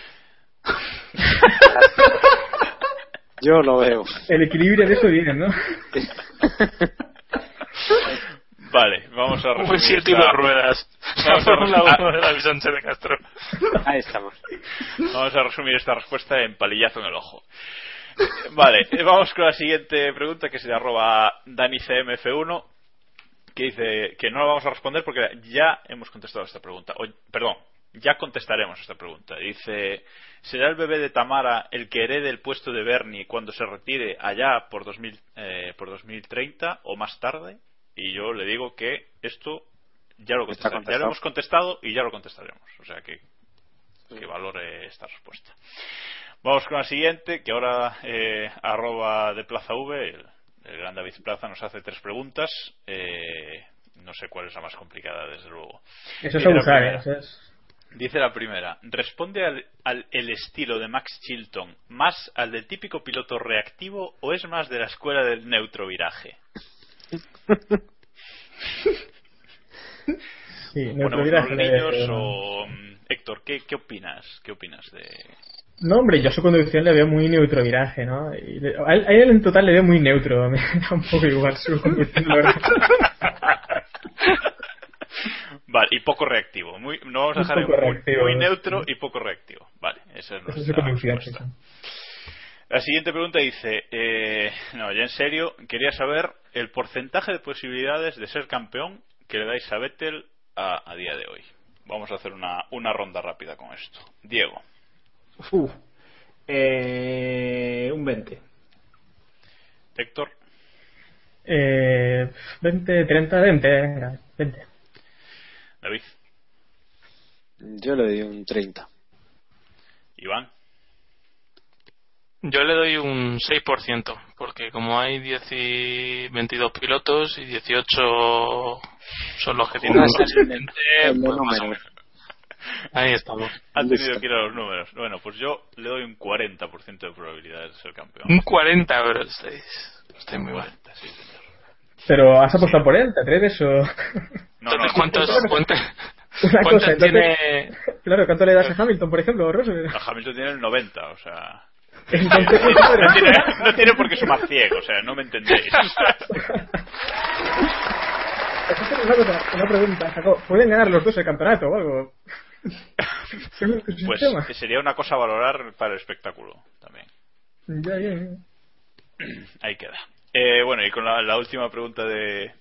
Speaker 3: Yo lo veo.
Speaker 6: el equilibrio de eso viene no
Speaker 2: Vale, vamos a
Speaker 5: Un
Speaker 2: resumir.
Speaker 5: siete y
Speaker 2: esta-
Speaker 5: dos ruedas. La
Speaker 2: Vamos a
Speaker 5: Fórmula
Speaker 2: resumir-
Speaker 5: 1 de Sánchez de Castro.
Speaker 3: Ahí estamos.
Speaker 2: Vamos a resumir esta respuesta en palillazo en el ojo. Vale, eh, vamos con la siguiente pregunta que se le arroba DaniCMF1 que dice que no la vamos a responder porque ya hemos contestado esta pregunta. O, perdón, ya contestaremos esta pregunta. Dice, ¿será el bebé de Tamara el que herede el puesto de Bernie cuando se retire allá por, 2000, eh, por 2030 o más tarde? Y yo le digo que esto ya lo, ya lo hemos contestado y ya lo contestaremos. O sea que, que valore esta respuesta. Vamos con la siguiente, que ahora eh, arroba de Plaza V, el, el gran David Plaza, nos hace tres preguntas. Eh, no sé cuál es la más complicada, desde luego.
Speaker 6: Es abusar. ¿eh? Eso es-
Speaker 2: Dice la primera, responde al, al- el estilo de Max Chilton más al del típico piloto reactivo o es más de la escuela del neutroviraje.
Speaker 6: Sí,
Speaker 2: Ponemos
Speaker 6: neutralidad
Speaker 2: unos
Speaker 6: que le-
Speaker 2: niños o Héctor, ¿qué, ¿qué opinas? ¿Qué opinas de
Speaker 6: No, hombre, yo a su conducción le veo muy neutroviraje, ¿no? Y le- a, él, a él en total le veo muy neutro, me da un poco igual su conducción, la verdad.
Speaker 2: Vale, y poco reactivo. Muy, no vamos a dejar en
Speaker 6: poco
Speaker 2: muy,
Speaker 6: reactivo,
Speaker 2: muy
Speaker 6: ¿no?
Speaker 2: neutro y poco reactivo. Vale, esa es nuestra respuesta. La siguiente pregunta dice, eh, no, ya en serio, quería saber el porcentaje de posibilidades de ser campeón que le dais a Vettel a, a día de hoy. Vamos a hacer una, una ronda rápida con esto. Diego,
Speaker 4: Uf. Eh, un 20.
Speaker 2: Héctor,
Speaker 6: Eh, 20, 30, 20, venga, 20.
Speaker 2: David,
Speaker 3: Yo le doy un 30.
Speaker 2: Iván,
Speaker 5: Yo le doy un 6%, porque como hay 10 y 22 pilotos y 18 son los que tienen ascendente,
Speaker 3: el
Speaker 5: pues. Ahí estamos.
Speaker 2: han tenido que ir a los números. Bueno, pues yo le doy un 40% de probabilidades de ser campeón.
Speaker 5: Un 40 euros. Estáis, estoy muy mal.
Speaker 2: 40, sí, señor.
Speaker 6: Pero ¿has apostado por él? ¿Te atreves o...?
Speaker 2: No,
Speaker 5: Entonces,
Speaker 2: no,
Speaker 5: ¿cuántos, cuántos,
Speaker 6: Una cosa, entonces-
Speaker 5: tiene...?
Speaker 6: Claro, ¿cuánto le das a Hamilton, por ejemplo, Ross?
Speaker 2: a Hamilton tiene el 90, o sea...
Speaker 6: Entonces,
Speaker 2: no, tiene, no tiene por qué sumar ciego, o sea, no me entendéis.
Speaker 6: Una cosa, una pregunta, Jacob. ¿Pueden ganar los dos el campeonato o algo?
Speaker 2: Pues
Speaker 6: sistema.
Speaker 2: sería una cosa a valorar para el espectáculo también.
Speaker 6: Ya, ya, ya.
Speaker 2: Ahí queda. Eh, bueno, y con la, la última pregunta de,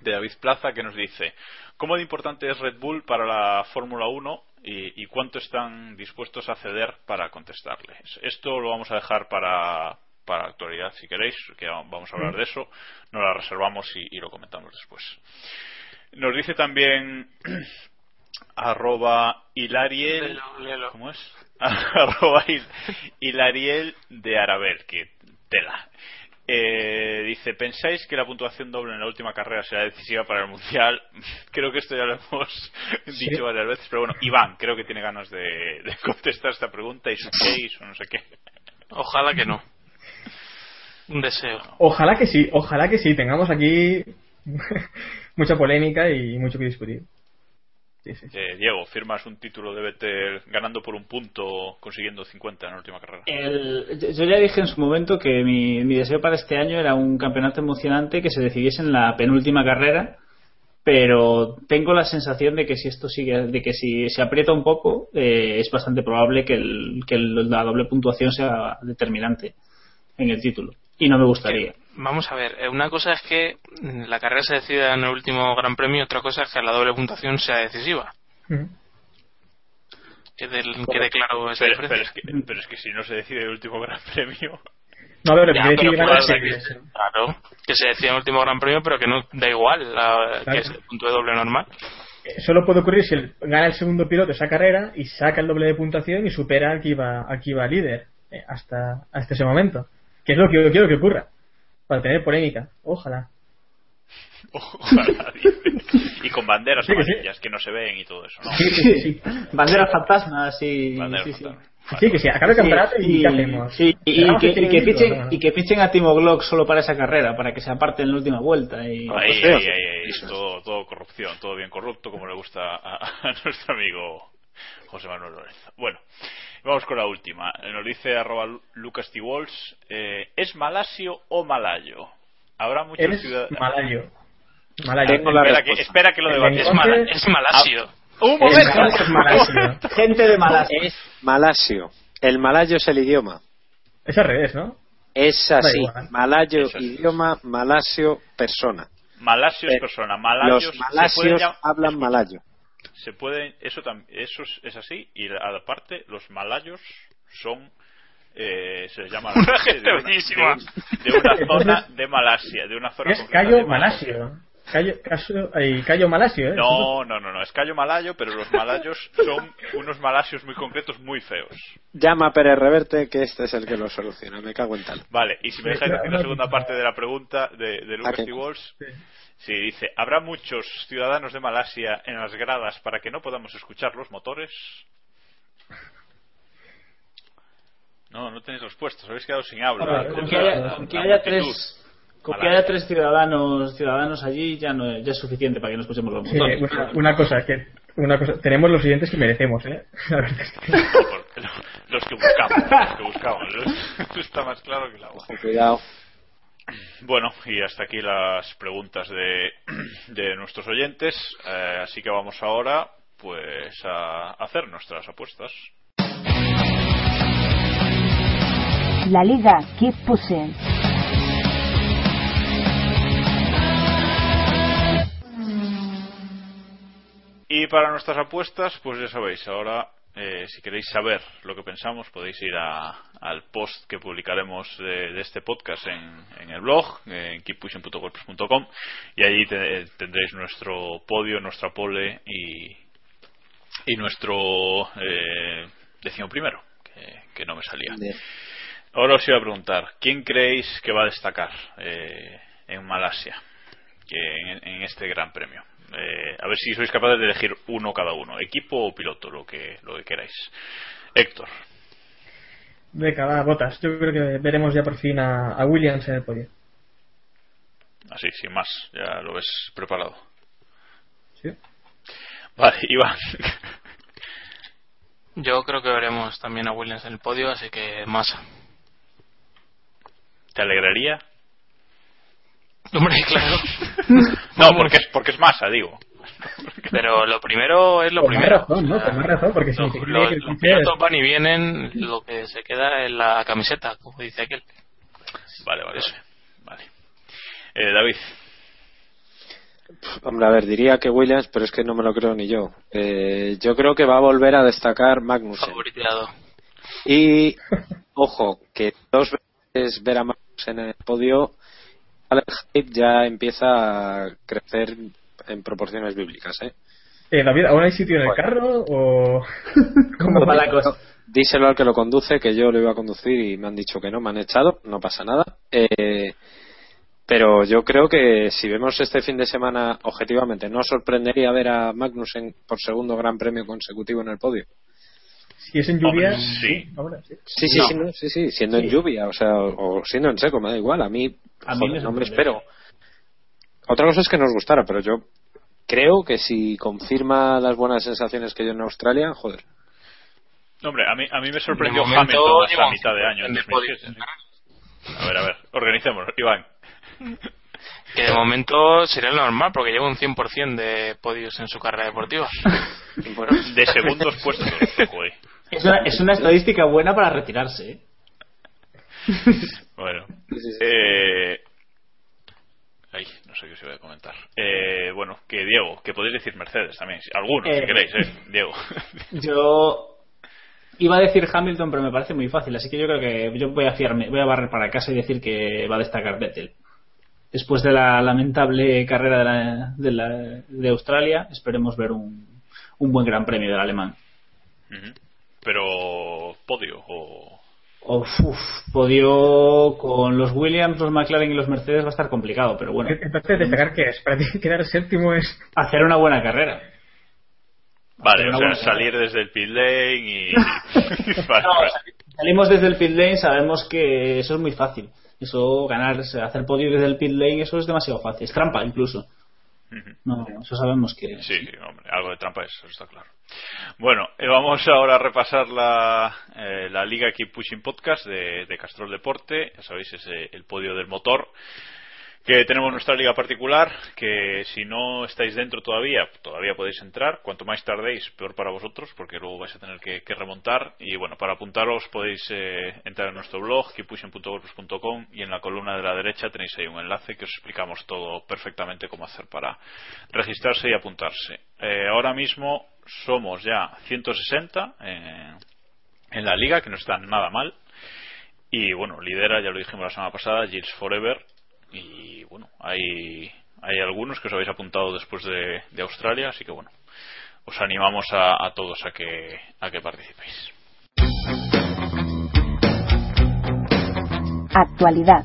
Speaker 2: de David Plaza que nos dice, ¿cómo de importante es Red Bull para la Fórmula 1 y, y cuánto están dispuestos a ceder para contestarle? Esto lo vamos a dejar para, para actualidad, si queréis, que vamos a hablar de eso, nos la reservamos y, y lo comentamos después. Nos dice también arroba hilariel ¿cómo es? arroba hil- hilariel de Arabel que tela Eh, dice pensáis que la puntuación doble en la última carrera será decisiva para el mundial creo que esto ya lo hemos
Speaker 6: Sí.
Speaker 2: dicho varias veces pero bueno Iván creo que tiene ganas de, de contestar esta pregunta y su case o no sé qué
Speaker 5: Ojalá que no. Un deseo.
Speaker 6: Ojalá que sí, ojalá que sí. Tengamos aquí mucha polémica y mucho que discutir. Sí, sí.
Speaker 2: Eh, Diego firmas un título de Vettel ganando por un punto consiguiendo 50 en la última carrera
Speaker 4: El- yo ya dije en su momento que mi, mi deseo para este año era un campeonato emocionante que se decidiese en la penúltima carrera, pero tengo la sensación de que si esto sigue, de que si se aprieta un poco, eh, es bastante probable que, el- que el- la doble puntuación sea determinante en el título. Y no me gustaría.
Speaker 5: Vamos a ver, eh, una cosa es que la carrera se decida en el último Gran Premio, otra cosa es que la doble puntuación sea decisiva.
Speaker 6: Mm.
Speaker 5: Que del- quede claro esa
Speaker 2: pero, pero
Speaker 5: diferencia.
Speaker 2: es que, pero es que si no se decide el último gran premio
Speaker 6: No, pero
Speaker 5: Ya, pero
Speaker 6: que-
Speaker 5: que- Claro, que se decida en el último Gran Premio, pero que no da igual, la-
Speaker 6: Claro.
Speaker 5: que es el punto de doble normal.
Speaker 6: Solo puede ocurrir si el- gana el segundo piloto esa carrera y saca el doble de puntuación y supera al que iba, al que iba líder eh, hasta, hasta ese momento. Que es lo que yo quiero que ocurra. Para tener polémica. Ojalá.
Speaker 2: Ojalá, y con banderas
Speaker 6: Sí,
Speaker 2: amarillas que no se ven y todo eso ¿no?
Speaker 6: Sí, sí, sí.
Speaker 4: Banderas fantasmas y.
Speaker 2: Banderas
Speaker 4: sí, sí.
Speaker 2: fantasmas.
Speaker 6: Sí, que sí, acabe el campeonato y, ¿qué hacemos?
Speaker 4: sí, y, y
Speaker 6: ¿Cerramos
Speaker 4: que, y que
Speaker 6: No,
Speaker 4: y fichen a Timo Glock solo para esa carrera, para que se aparten en la última vuelta. Y,
Speaker 2: Ahí,
Speaker 4: Pues,
Speaker 2: ahí, ahí, ahí, todo, todo corrupción, todo bien corrupto, como le gusta a, a nuestro amigo José Manuel Lorenzo. Bueno, vamos con la última. Nos dice arroba Lu- Lucas T. Walsh, eh, ¿es malasio o malayo? Habrá muchos
Speaker 6: Eres
Speaker 2: ciudadanos...
Speaker 6: malayo. Malayo.
Speaker 3: Tengo la
Speaker 2: espera, que, espera que lo debates.
Speaker 5: Es, mala, es malasio.
Speaker 2: ¡Un
Speaker 6: Es
Speaker 2: momento!
Speaker 6: es malasio.
Speaker 4: Gente de Malasia.
Speaker 3: Es malasio. El malayo es el idioma.
Speaker 6: Es al revés, ¿no?
Speaker 3: Es así.
Speaker 6: igual.
Speaker 3: Malayo,
Speaker 2: Es así.
Speaker 3: idioma, malasio, persona.
Speaker 2: Malasio es
Speaker 3: Eh,
Speaker 2: persona, malayos
Speaker 3: Los malasios hablan malayo.
Speaker 2: Se pueden eso eso es, es así y aparte los malayos son eh, se les llama
Speaker 5: Una
Speaker 2: gente de, una,
Speaker 5: bellísima.
Speaker 2: de un- de una zona de Malasia de una zona
Speaker 6: Es Cayo
Speaker 2: de Malasia.
Speaker 6: Malasio. Cayo, caso, ay, Cayo Malasio, ¿eh?
Speaker 2: No, no, no, no, es Cayo Malayo, pero los malayos son unos malasios muy concretos, muy feos.
Speaker 3: Llama a Pérez Reverte que este es el que lo soluciona. Me cago en tal.
Speaker 2: Vale, y si me dejáis hacer la segunda parte de la pregunta de, de Lucas T. Walsh, sí, dice, ¿habrá muchos ciudadanos de Malasia en las gradas para que no podamos escuchar los motores? No, no tenéis respuesta, os habéis quedado sin habla.
Speaker 4: Ver, con que haya, con que haya tres con que haya tres ciudadanos ciudadanos allí ya no ya es suficiente para que nos escuchemos los
Speaker 6: Sí,
Speaker 4: motores.
Speaker 6: una, una cosa, que una cosa, tenemos los siguientes que merecemos, ¿eh? La verdad es que-
Speaker 2: Los que buscamos, los que buscamos. Está más claro que el agua.
Speaker 3: Cuidado.
Speaker 2: Bueno, y hasta aquí las preguntas de, de nuestros oyentes. Eh, así que vamos ahora, pues, a hacer nuestras apuestas.
Speaker 7: La Liga Keep Pushing.
Speaker 2: Y para nuestras apuestas, pues ya sabéis, ahora eh, si queréis saber lo que pensamos podéis ir a- al post que publicaremos de, de este podcast en, en el blog, en keeppushing.wordpress.com y allí te- tendréis nuestro podio, nuestra pole y, y nuestro eh, décimo primero, que, que no me salía. Ahora os iba a preguntar, ¿quién creéis que va a destacar eh, en Malasia que en, en este gran premio? Eh, a ver si sois capaces de elegir uno cada uno, equipo o piloto, lo que, lo que queráis. Héctor,
Speaker 6: Venga, va, botas. Yo creo que veremos ya por fin a, a Williams en el podio.
Speaker 2: así, sin más, ya lo ves preparado.
Speaker 6: Sí.
Speaker 2: Vale, Iván.
Speaker 5: Yo creo que veremos también a Williams en el podio, así que masa.
Speaker 2: ¿Te alegraría?
Speaker 5: Hombre, claro.
Speaker 2: No, porque es, porque es masa, digo.
Speaker 5: Pero lo primero es lo
Speaker 6: Con más
Speaker 5: primero.
Speaker 6: razón, ¿no? Con más razón, porque si
Speaker 5: Los,
Speaker 6: te
Speaker 5: los-
Speaker 6: que
Speaker 5: los pilotos van y vienen, lo que se queda es la camiseta, como dice aquel.
Speaker 2: Vale, vale. Vale. vale. Eh, David,
Speaker 3: Hombre, a ver, diría que Williams, pero es que no me lo creo ni yo. Eh, yo creo que va a volver a destacar Magnussen.
Speaker 5: Favoriteado.
Speaker 3: Y, ojo, que dos veces ver a Magnussen en el podio, el hype ya empieza a crecer en proporciones bíblicas, ¿eh?
Speaker 6: Eh, David, ¿aún hay sitio en el carro o...?
Speaker 3: ¿Cómo va la cosa? Díselo al que lo conduce, que yo lo iba a conducir y me han dicho que no, me han echado, no pasa nada. Eh, pero yo creo que si vemos este fin de semana, objetivamente, no sorprendería ver a Magnussen por segundo gran premio consecutivo en el podio.
Speaker 6: Si es en lluvia...
Speaker 2: Hombre, sí.
Speaker 6: sí.
Speaker 3: Sí, sí,
Speaker 6: No.
Speaker 3: sí, no, sí, sí, siendo en lluvia, o sea, o siendo en seco, me da igual. A mí,
Speaker 4: A mí
Speaker 3: joder, no me espero. Otra cosa es que nos gustara, pero yo creo que si confirma las buenas sensaciones que yo en Australia, joder.
Speaker 2: hombre, a mí, a mí me sorprendió
Speaker 5: De momento,
Speaker 2: Hamilton hasta
Speaker 5: lleva
Speaker 2: mitad de año, en
Speaker 5: en el podio.
Speaker 2: 2007. sí. A ver, a ver, organicémonos. Iván,
Speaker 5: Que de momento sería lo normal, porque lleva un 100% de podios en su carrera deportiva.
Speaker 3: Bueno,
Speaker 2: de segundos puestos. Joder.
Speaker 4: Es una, es una estadística buena para retirarse. ¿eh?
Speaker 2: Bueno. Eh... Ay, no sé qué os iba a comentar. Eh, bueno, que Diego, que podéis decir Mercedes también. Algunos, si
Speaker 4: Eh.
Speaker 2: queréis, ¿eh? Diego.
Speaker 4: Yo iba a decir Hamilton, pero me parece muy fácil, así que yo creo que yo voy a fiarme, voy a barrer para casa y decir que va a destacar Vettel. Después de la lamentable carrera de, la- de, la- de Australia, esperemos ver un, un buen gran premio del alemán.
Speaker 2: Ujú. Pero, podio o.
Speaker 4: Uf, uf, podio con los Williams, los McLaren y los Mercedes va a estar complicado, pero bueno,
Speaker 6: Entonces, destacar que es. Para ti, quedar séptimo es.
Speaker 4: hacer una buena carrera.
Speaker 2: Vale, o sea, salir desde el pit lane y. Vale,
Speaker 4: No,
Speaker 2: vale.
Speaker 4: salimos desde el pit lane, sabemos que eso es muy fácil. Eso, ganar, hacer podio desde el pit lane, eso es demasiado fácil. Es trampa incluso. No, eso sabemos que.
Speaker 2: Sí, sí, hombre, algo de trampa es, eso está claro. Bueno, eh, vamos ahora a repasar la, eh, la Liga Keep Pushing Podcast de, Castrol Deporte. Ya sabéis, es eh, el podio del motor. Que tenemos nuestra liga particular, que si no estáis dentro todavía, todavía podéis entrar. Cuanto más tardéis, peor para vosotros, porque luego vais a tener que, remontar. Y bueno, para apuntaros podéis eh, entrar en nuestro blog, keeppushing.wordpress.com y en la columna de la derecha tenéis ahí un enlace que os explicamos todo perfectamente cómo hacer para registrarse y apuntarse. Ahora mismo somos ya 160 en, en la liga, que no está nada mal. Y bueno, lidera, ya lo dijimos la semana pasada, Gilles Forever. Y bueno, hay, hay algunos que os habéis apuntado después de, de Australia, así que bueno, os animamos a, a todos a que, a que participéis.
Speaker 7: Actualidad.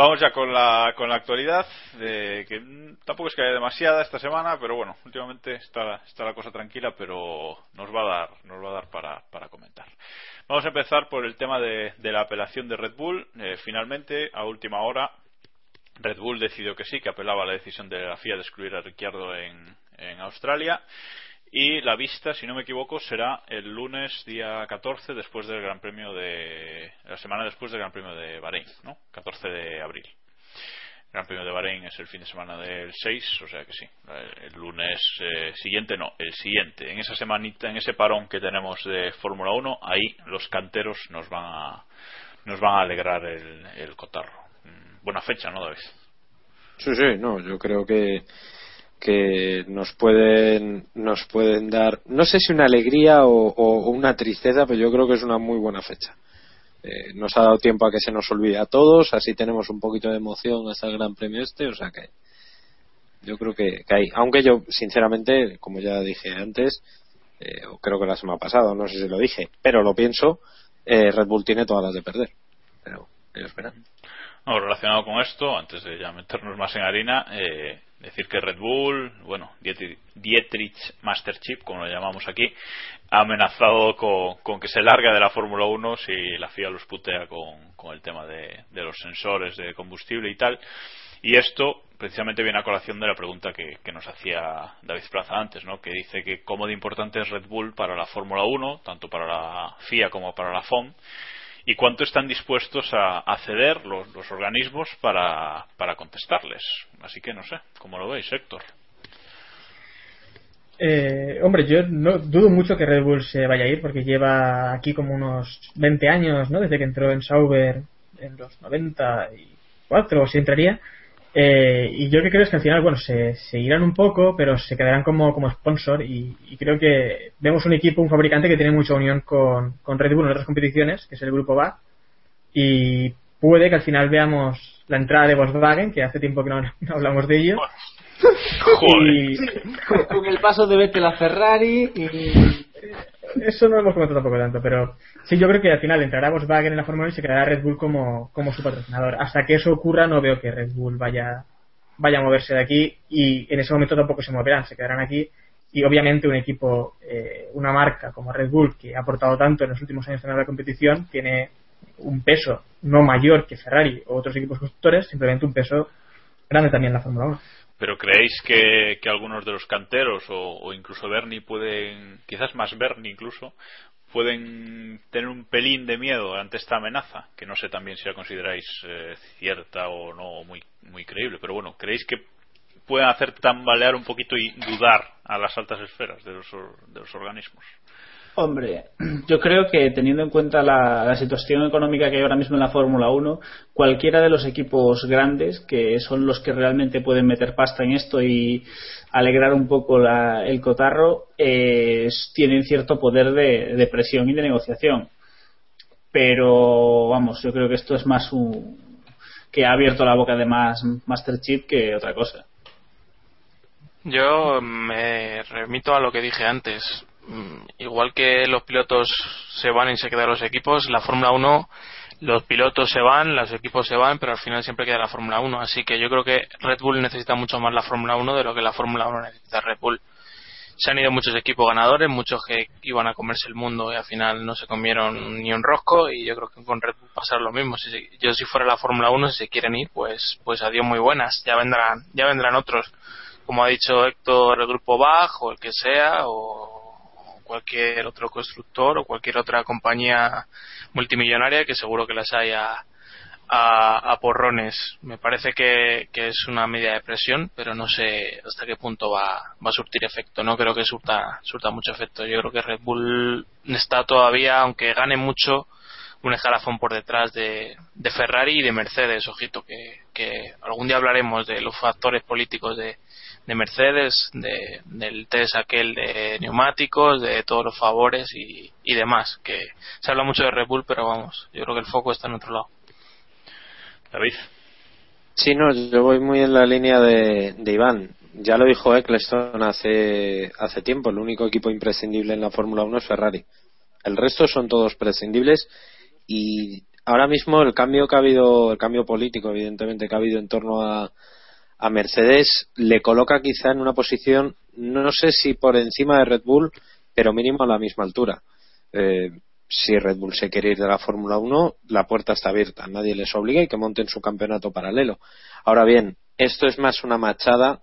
Speaker 2: Vamos ya con la, con la actualidad, de, que tampoco es que haya demasiada esta semana, pero bueno, últimamente está, está la cosa tranquila, pero nos va a dar, nos va a dar para, para comentar. Vamos a empezar por el tema de, de la apelación de Red Bull. Eh, finalmente, a última hora, Red Bull decidió que sí, que apelaba a la decisión de la FIA de excluir a Ricciardo en, en Australia y la vista, si no me equivoco, será el lunes día 14 después del Gran Premio de la semana después del Gran Premio de Bahrein, ¿no? 14 de abril. El Gran Premio de Bahrein es el fin de semana del 6, o sea que sí. El lunes eh, siguiente no, el siguiente. En esa semanita, en ese parón que tenemos de Fórmula 1, ahí los canteros nos van a nos van a alegrar el, el cotarro. Mm, Buena fecha, ¿no, David?
Speaker 3: Sí, sí, no, yo creo que que nos pueden nos pueden dar no sé si una alegría o, o una tristeza pero yo creo que es una muy buena fecha. Eh, nos ha dado tiempo a que se nos olvide a todos así tenemos un poquito de emoción hasta el Gran Premio este o sea que yo creo que, hay aunque yo sinceramente como ya dije antes eh, creo que la semana pasada no sé si lo dije pero lo pienso eh, Red Bull tiene todas las de perder. Pero ellos verán
Speaker 2: relacionado con esto, antes de ya meternos más en harina, eh, decir que Red Bull, bueno, Dietrich Masterchip, como lo llamamos aquí, ha amenazado con, que se larga de la Fórmula 1 si la FIA los putea con, el tema de, los sensores de combustible y tal. Y esto precisamente viene a colación de la pregunta que, que nos hacía David Plaza antes, ¿no? que dice que cómo de importante es Red Bull para la Fórmula 1, tanto para la FIA como para la FOM y cuánto están dispuestos a, a ceder los, los organismos para, para, contestarles. Así que no sé, ¿cómo lo veis, Héctor?
Speaker 6: Eh, hombre, yo no dudo mucho que Red Bull se vaya a ir porque lleva aquí como unos 20 años, ¿no? Desde que entró en Sauber en los 94 o si entraría. Eh, y yo que creo es que al final, bueno, se, se irán un poco, pero se quedarán como, como sponsor y, y, creo que vemos un equipo, un fabricante que tiene mucha unión con, con Red Bull en otras competiciones, que es el grupo BA, y puede que al final veamos la entrada de Volkswagen, que hace tiempo que no, no hablamos de ello.
Speaker 4: Y, con el paso de Vettel a Ferrari y...
Speaker 6: Eso no lo hemos comentado tampoco tanto, pero sí, yo creo que al final entrará Volkswagen en la Fórmula 1 y se quedará Red Bull como, como su patrocinador. Hasta que eso ocurra, no veo que Red Bull vaya, vaya a moverse de aquí y en ese momento tampoco se moverán, se quedarán aquí. Y obviamente un equipo, eh, una marca como Red Bull, que ha aportado tanto en los últimos años en la competición, tiene un peso no mayor que Ferrari o otros equipos constructores, simplemente un peso grande también en la Fórmula 1.
Speaker 2: ¿Pero creéis que, que, algunos de los canteros o, incluso Bernie pueden, quizás más Bernie incluso, pueden tener un pelín de miedo ante esta amenaza? Que no sé también si la consideráis eh, cierta o no muy, muy creíble, pero bueno, ¿creéis que pueden hacer tambalear un poquito y dudar a las altas esferas de los, de los organismos?
Speaker 4: Hombre, yo creo que teniendo en cuenta la, situación económica que hay ahora mismo en la Fórmula 1, cualquiera de los equipos grandes, que son los que realmente pueden meter pasta en esto y alegrar un poco la, el cotarro, tienen cierto poder de, presión y de negociación. Pero, vamos, yo creo que esto es más un. que ha abierto la boca de más Master Chip que otra cosa.
Speaker 5: Yo me remito a lo que dije antes igual que los pilotos se van y se quedan los equipos, la Fórmula 1 los pilotos se van, los equipos se van, pero al final siempre queda la Fórmula 1. Así que yo creo que Red Bull necesita mucho más la Fórmula 1 de lo que la Fórmula 1 necesita Red Bull. Se han ido muchos equipos ganadores, muchos que iban a comerse el mundo y al final no se comieron ni un rosco y yo creo que con Red Bull pasará lo mismo. Si, yo si fuera la Fórmula 1, si se quieren ir, pues, pues adiós muy buenas. Ya vendrán, ya vendrán otros, como ha dicho Héctor, el grupo Bach o el que sea, o cualquier otro constructor o cualquier otra compañía multimillonaria que seguro que las hay a, a, a porrones. Me parece que, que, es una medida de presión, pero no sé hasta qué punto va, va a surtir efecto. No creo que surta, surta mucho efecto. Yo creo que Red Bull está todavía, aunque gane mucho, un escalafón por detrás de, de Ferrari y de Mercedes, ojito, que, que algún día hablaremos de los factores políticos de, de Mercedes, de, del test aquel de neumáticos, de todos los favores y, y demás, que se habla mucho de Red Bull, pero vamos, yo creo que el foco está en otro lado.
Speaker 2: David.
Speaker 3: Sí, no, yo voy muy en la línea de, de Iván. Ya lo dijo Eccleston hace, hace tiempo, el único equipo imprescindible en la Fórmula 1 es Ferrari. El resto son todos prescindibles y ahora mismo el cambio que ha habido, el cambio político, evidentemente, que ha habido en torno a, a Mercedes, le coloca quizá en una posición, no sé si por encima de Red Bull, pero mínimo a la misma altura. Eh, si Red Bull se quiere ir de la Fórmula 1, la puerta está abierta, nadie les obliga y que monten su campeonato paralelo. Ahora bien, esto es más una machada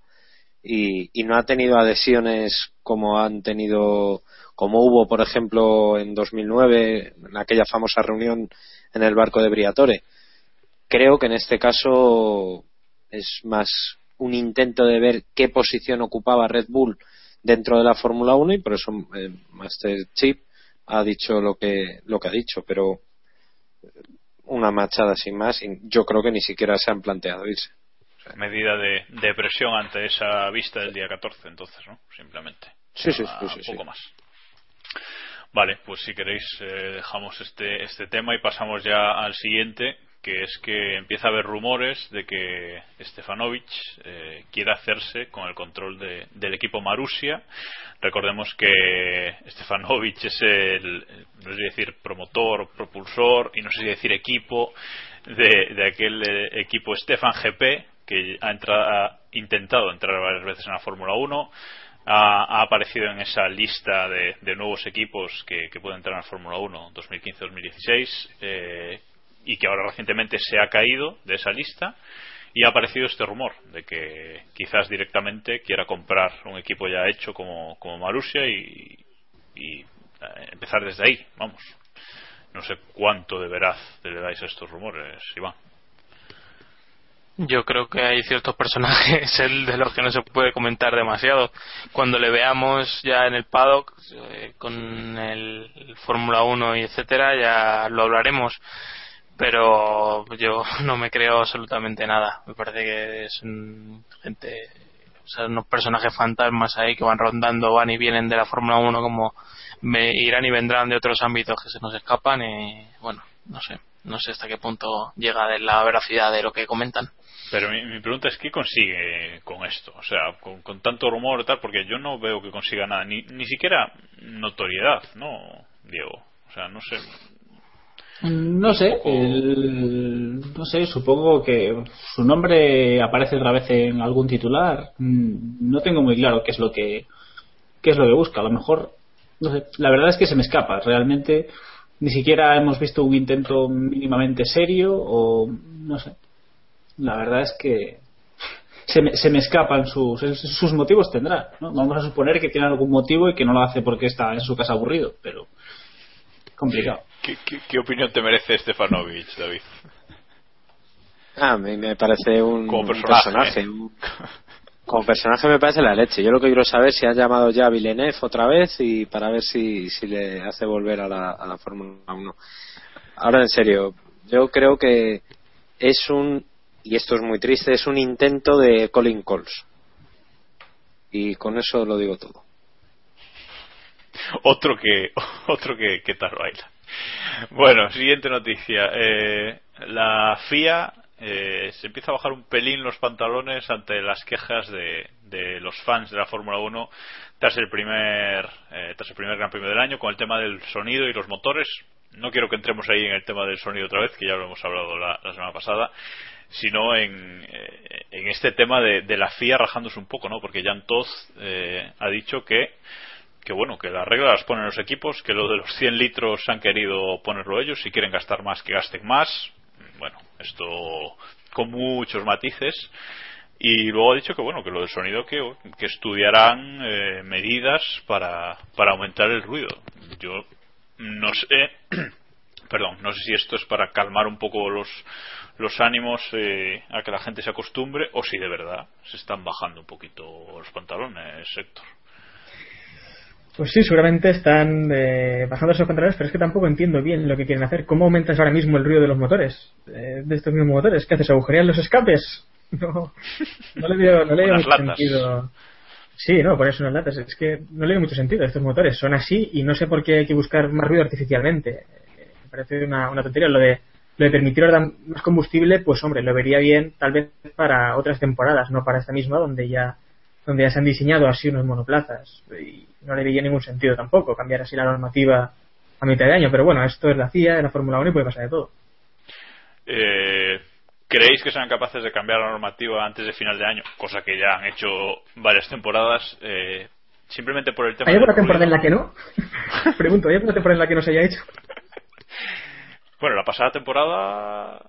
Speaker 3: y, y no ha tenido adhesiones como han tenido, como hubo, por ejemplo, en 2009, en aquella famosa reunión en el barco de Briatore. Creo que en este caso es más un intento de ver qué posición ocupaba Red Bull dentro de la Fórmula 1 y por eso eh, Master Chip ha dicho lo que lo que ha dicho, pero una machada sin más, y yo creo que ni siquiera se han planteado irse.
Speaker 2: Medida de, de presión ante esa vista del día 14, entonces, ¿no? Simplemente.
Speaker 3: Sí, sí, sí, sí,
Speaker 2: un
Speaker 3: sí.
Speaker 2: poco más. Vale, pues si queréis eh, dejamos este, este tema y pasamos ya al siguiente, que es que empieza a haber rumores de que Stefanovic eh, quiere hacerse con el control de- del equipo Marussia. Recordemos que Stefanovic es el, no sé decir promotor, propulsor y no sé si decir equipo de, de aquel eh, equipo Stefan GP que ha, entrado, ha intentado entrar varias veces en la Fórmula 1 ha, ha aparecido en esa lista de, de nuevos equipos que, que pueden entrar en la Fórmula 1 2015-2016 eh, y que ahora recientemente se ha caído de esa lista y ha aparecido este rumor de que quizás directamente quiera comprar un equipo ya hecho como, como Marussia y, y, eh, empezar desde ahí, vamos. No sé cuánto de veraz le dais a estos rumores, Iván.
Speaker 5: Yo creo que hay ciertos personajes el de los que no se puede comentar demasiado. Cuando le veamos ya en el paddock eh, con el Fórmula 1 y etcétera, ya lo hablaremos. Pero yo no me creo absolutamente nada. Me parece que es gente, o sea, unos personajes fantasmas ahí que van rondando, van y vienen de la Fórmula 1 como irán y vendrán de otros ámbitos que se nos escapan y bueno, no sé, no sé hasta qué punto llega la veracidad de lo que comentan.
Speaker 2: Pero mi, mi pregunta es qué consigue con esto, o sea, con, con tanto rumor y tal, porque yo no veo que consiga nada, ni, ni siquiera notoriedad, ¿no, Diego? O sea, no sé.
Speaker 4: No sé, el- no sé, supongo que su nombre aparece otra vez en algún titular. Mm, No tengo muy claro qué es lo que qué es lo que busca. A lo mejor, no sé, la verdad es que se me escapa. Realmente ni siquiera hemos visto un intento mínimamente serio o no sé. La verdad es que se me, se me escapan sus sus motivos tendrá, ¿no? Vamos a suponer que tiene algún motivo y que no lo hace porque está en su casa aburrido, pero complicado.
Speaker 2: ¿Qué, qué, qué opinión te merece Stefanovic, David?
Speaker 3: Ah, me, me parece un,
Speaker 2: Como
Speaker 3: un
Speaker 2: personaje,
Speaker 3: Como personaje me parece la leche. Yo lo que quiero saber es si han llamado ya a Villeneuve otra vez y para ver si, si le hace volver a la, a la Fórmula 1. Ahora en serio, yo creo que es un, y esto es muy triste, es un intento de Colin Coles. Y con eso lo digo todo.
Speaker 2: otro que otro que, que tal baila. Bueno, siguiente noticia. Eh, la FIA eh, se empieza a bajar un pelín los pantalones ante las quejas de, de los fans de la Fórmula 1 tras el primer eh, tras el primer Gran Premio del año con el tema del sonido y los motores. No quiero que entremos ahí en el tema del sonido otra vez, que ya lo hemos hablado la, semana pasada, sino en, eh, este tema de, la FIA rajándose un poco, ¿no? Porque Jan Todd eh, ha dicho que que bueno, que las reglas las ponen los equipos, que lo de los 100 litros han querido ponerlo ellos, si quieren gastar más, que gasten más. Bueno, esto con muchos matices. Y luego ha dicho que bueno, que lo del sonido que, que estudiarán eh, medidas para, para aumentar el ruido. Yo no sé, perdón, no sé si esto es para calmar un poco los, los ánimos eh, a que la gente se acostumbre o si de verdad se están bajando un poquito los pantalones, Héctor.
Speaker 6: Pues sí, seguramente están eh, bajando esos pantalones, pero es que tampoco entiendo bien lo que quieren hacer. ¿Cómo aumentas ahora mismo el ruido de los motores? Eh, de estos mismos motores. ¿Qué haces? ¿Agujerear los escapes? No, no le veo, no le veo mucho
Speaker 2: latas.
Speaker 6: sentido. Sí, no, por eso unas latas. Es que no le veo mucho sentido. Estos motores son así y no sé por qué hay que buscar más ruido artificialmente. Me parece una, una tontería. Lo de, lo de permitir ahora más combustible, pues hombre, lo vería bien tal vez para otras temporadas, no para esta misma, donde ya donde ya se han diseñado así unos monoplazas. Y no le veía ningún sentido tampoco cambiar así la normativa a mitad de año. Pero bueno, esto es la FIA, es la Fórmula 1 y puede pasar de todo.
Speaker 2: Eh, ¿Creéis que serán capaces de cambiar la normativa antes de final de año? Cosa que ya han hecho varias temporadas. eh, simplemente por el tema
Speaker 6: ¿Hay alguna temporada en la que no? Pregunto, ¿hay alguna temporada en la que no se haya hecho?
Speaker 2: Bueno, la pasada temporada.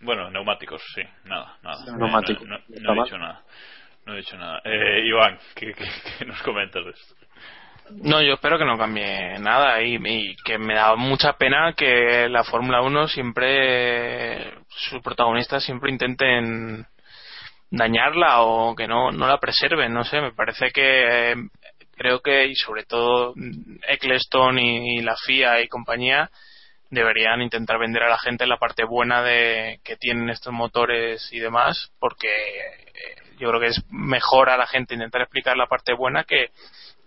Speaker 2: Bueno, neumáticos, sí, nada, nada.
Speaker 3: Neumáticos.
Speaker 2: No, no- no he dicho nada. No he dicho nada. Eh, Iván, ¿qué, nos comentas de esto?
Speaker 5: No, yo espero que no cambie nada y, que me da mucha pena que la Fórmula 1 siempre, sus protagonistas siempre intenten dañarla o que no, no la preserven, no sé, me parece que creo que y sobre todo Eccleston y, y la FIA y compañía deberían intentar vender a la gente la parte buena de que tienen estos motores y demás porque eh, yo creo que es mejor a la gente intentar explicar la parte buena que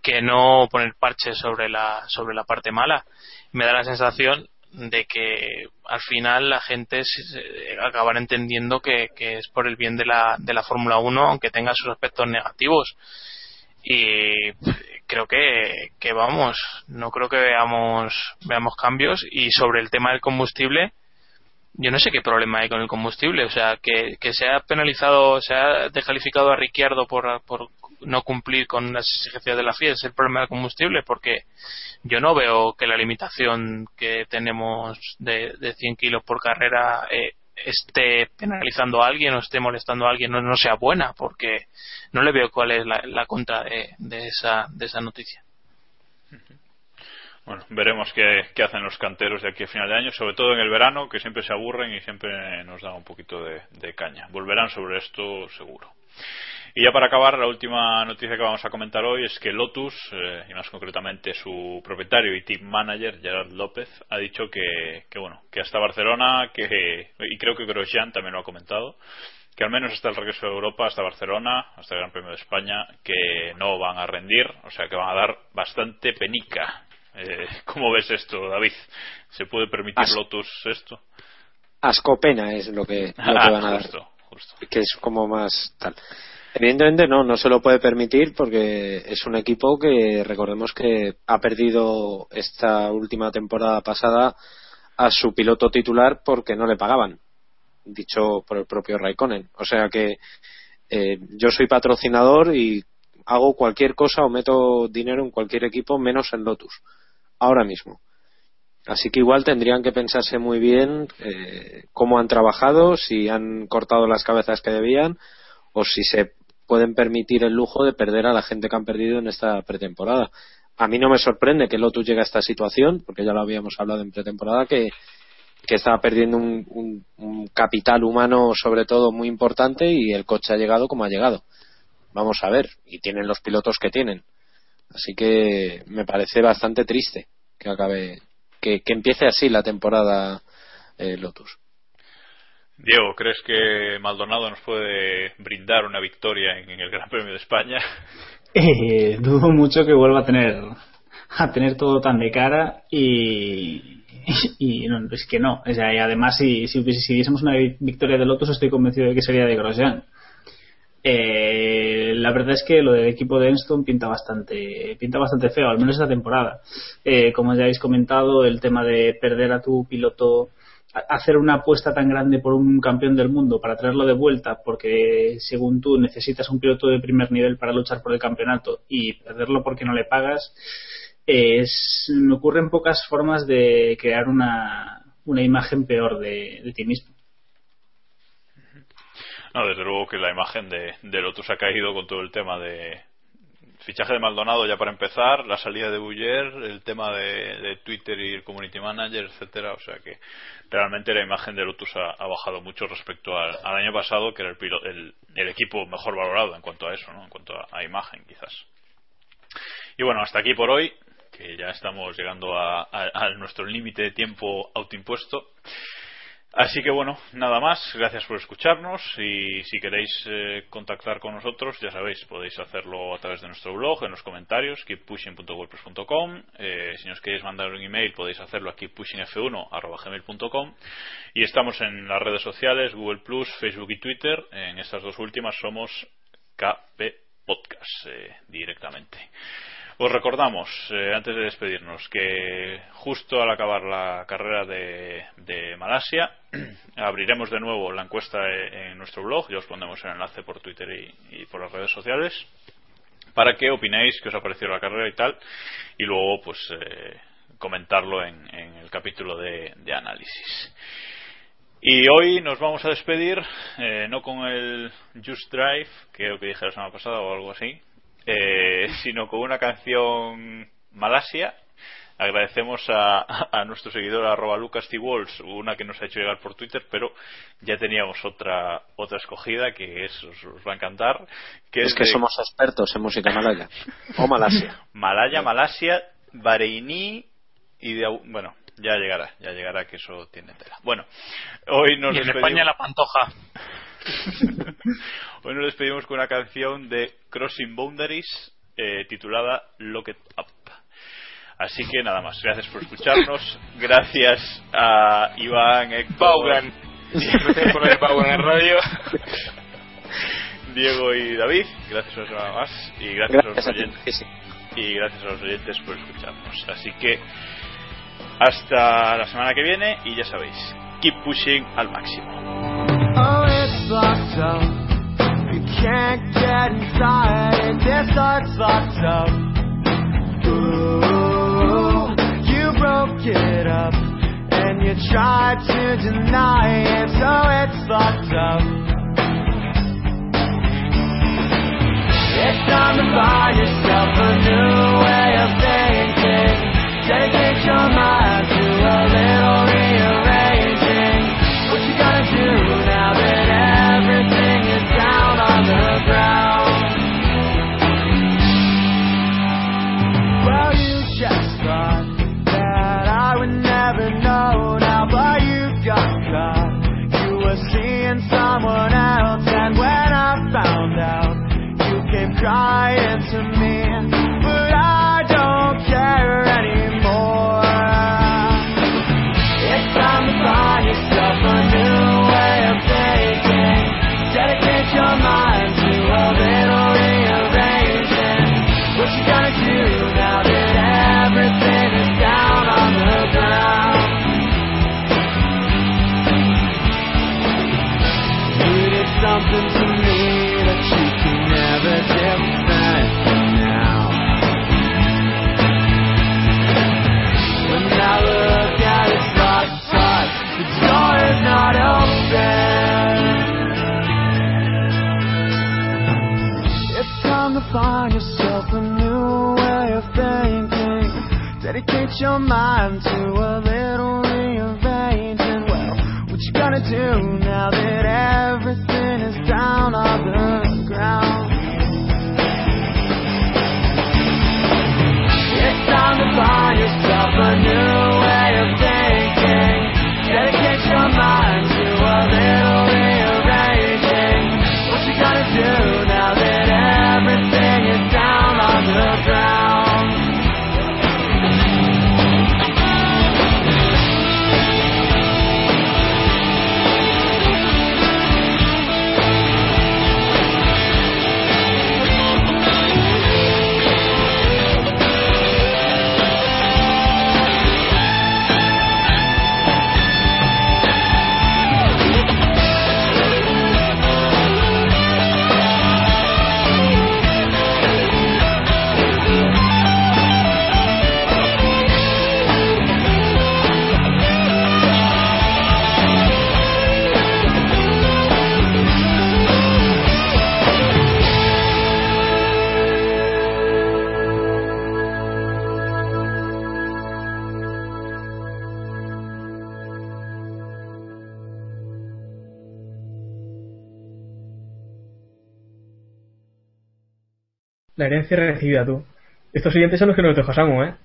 Speaker 5: que no poner parches sobre la sobre la parte mala. Me da la sensación de que al final la gente acabará entendiendo que, que es por el bien de la, de la Fórmula 1 aunque tenga sus aspectos negativos. Y creo que, que vamos no creo que veamos veamos cambios. Y sobre el tema del combustible yo no sé qué problema hay con el combustible o sea que, que se ha penalizado se ha descalificado a Ricciardo por, no cumplir con las exigencias de la FIA es el problema del combustible porque yo no veo que la limitación que tenemos de, de 100 kilos por carrera eh, esté penalizando a alguien o esté molestando a alguien no, sea buena porque no le veo cuál es la, contra de esa de esa noticia
Speaker 2: Bueno, veremos qué, qué hacen los canteros de aquí a final de año, sobre todo en el verano, que siempre se aburren y siempre nos dan un poquito de, caña. Volverán sobre esto seguro. Y ya para acabar, la última noticia que vamos a comentar hoy es que Lotus, eh, y más concretamente su propietario y team manager, Gerard López, ha dicho que, que bueno, que hasta Barcelona, que, y creo que Grosjean también lo ha comentado, que al menos hasta el regreso de Europa, hasta Barcelona, hasta el Gran Premio de España, que no van a rendir, o sea que van a dar bastante penica. Eh, ¿Cómo ves esto, David? ¿Se puede permitir
Speaker 3: As-
Speaker 2: Lotus esto?
Speaker 3: Ascopena es lo que, lo que
Speaker 2: Ah,
Speaker 3: van a dar.
Speaker 2: justo, justo.
Speaker 3: Que es como más tal. Evidentemente no, no se lo puede permitir porque es un equipo que recordemos que ha perdido esta última temporada pasada a su piloto titular porque no le pagaban, dicho por el propio Raikkonen. O sea que eh, yo soy patrocinador y hago cualquier cosa o meto dinero en cualquier equipo menos en Lotus, ahora mismo. Así que igual tendrían que pensarse muy bien eh, cómo han trabajado, si han cortado las cabezas que debían o si se pueden permitir el lujo de perder a la gente que han perdido en esta pretemporada. A mí no me sorprende que Lotus llegue a esta situación, porque ya lo habíamos hablado en pretemporada, que, que estaba perdiendo un, un- un capital humano sobre todo muy importante y el coche ha llegado como ha llegado. Vamos a ver, y tienen los pilotos que tienen. Así que me parece bastante triste que acabe, que, que empiece así la temporada eh, Lotus.
Speaker 2: Diego, ¿crees que Maldonado nos puede brindar una victoria en, en el Gran Premio de España?
Speaker 4: Eh, dudo mucho que vuelva a tener a tener todo tan de cara y, y no, es que no. O sea, y además si, si, si diésemos una victoria de Lotus estoy convencido de que sería de Grosjean. Eh, la verdad es que lo del equipo de Enston pinta bastante pinta bastante feo, al menos esta temporada. Eh, como ya habéis comentado, el tema de perder a tu piloto hacer una apuesta tan grande por un campeón del mundo para traerlo de vuelta porque según tú necesitas un piloto de primer nivel para luchar por el campeonato y perderlo porque no le pagas es me ocurren pocas formas de crear una, una imagen peor de, de ti mismo
Speaker 2: No, desde luego que la imagen de, Lotus ha caído con todo el tema de fichaje de Maldonado ya para empezar, la salida de Buller, el tema de, de Twitter y el community manager, etcétera, o sea que realmente la imagen de Lotus ha, bajado mucho respecto al, año pasado, que era el, pilo- el, equipo mejor valorado en cuanto a eso, ¿no? En cuanto a, imagen, quizás. Y bueno, hasta aquí por hoy, que ya estamos llegando a nuestro límite de tiempo autoimpuesto. Así que bueno, nada más. Gracias por escucharnos y si queréis eh, contactar con nosotros, ya sabéis, podéis hacerlo a través de nuestro blog, en los comentarios, keeppushing.wordpress.com. Eh, si nos queréis mandar un email, podéis hacerlo a keeppushingf1.gmail.com. Y estamos en las redes sociales, Google Facebook y Twitter. En estas dos últimas somos KP Podcast eh, directamente. Os recordamos, eh, antes de despedirnos, que justo al acabar la carrera de, Malasia, abriremos de nuevo la encuesta eh, en nuestro blog, ya os pondremos el enlace por Twitter y, por las redes sociales, para que opinéis qué os ha parecido la carrera y tal, y luego pues eh, comentarlo en, el capítulo de, análisis. Y hoy nos vamos a despedir, eh, no con el Just Drive, que creo que dije la semana pasada o algo así, eh, sino con una canción Malasia. Agradecemos a, a nuestro seguidor arroba Lucas T. Walls, una que nos ha hecho llegar por Twitter, pero ya teníamos otra otra escogida que es, os, os va a encantar. Que
Speaker 3: Es que
Speaker 2: de
Speaker 3: somos expertos en música malaya. O malasia.
Speaker 2: Malaya, Malasia, Bahreiní y de, bueno, ya llegará, ya llegará que eso tiene tela. Bueno, hoy nos
Speaker 5: y en
Speaker 2: despedimos-
Speaker 5: España la pantoja.
Speaker 2: Hoy nos despedimos con una canción de Crossing Boundaries eh, titulada Lock It Up. Así que nada más, gracias por escucharnos, gracias a Iván,
Speaker 5: Vaughan. Gracias por el en radio.
Speaker 2: Diego y David, gracias una semana más y gracias,
Speaker 3: Gracias
Speaker 2: a los oyentes y gracias a los oyentes por escucharnos. Así que hasta la semana que viene y ya sabéis, keep pushing al máximo.
Speaker 12: It's locked up. You can't get inside it. This heart's locked up. Ooh, you broke it up. And you tried to deny it. So it's locked up. It's time to buy yourself a new way of thinking. Dedicate your mind
Speaker 6: Herencia recibida tú. Estos siguientes son los que nos dejó Samu, ¿eh?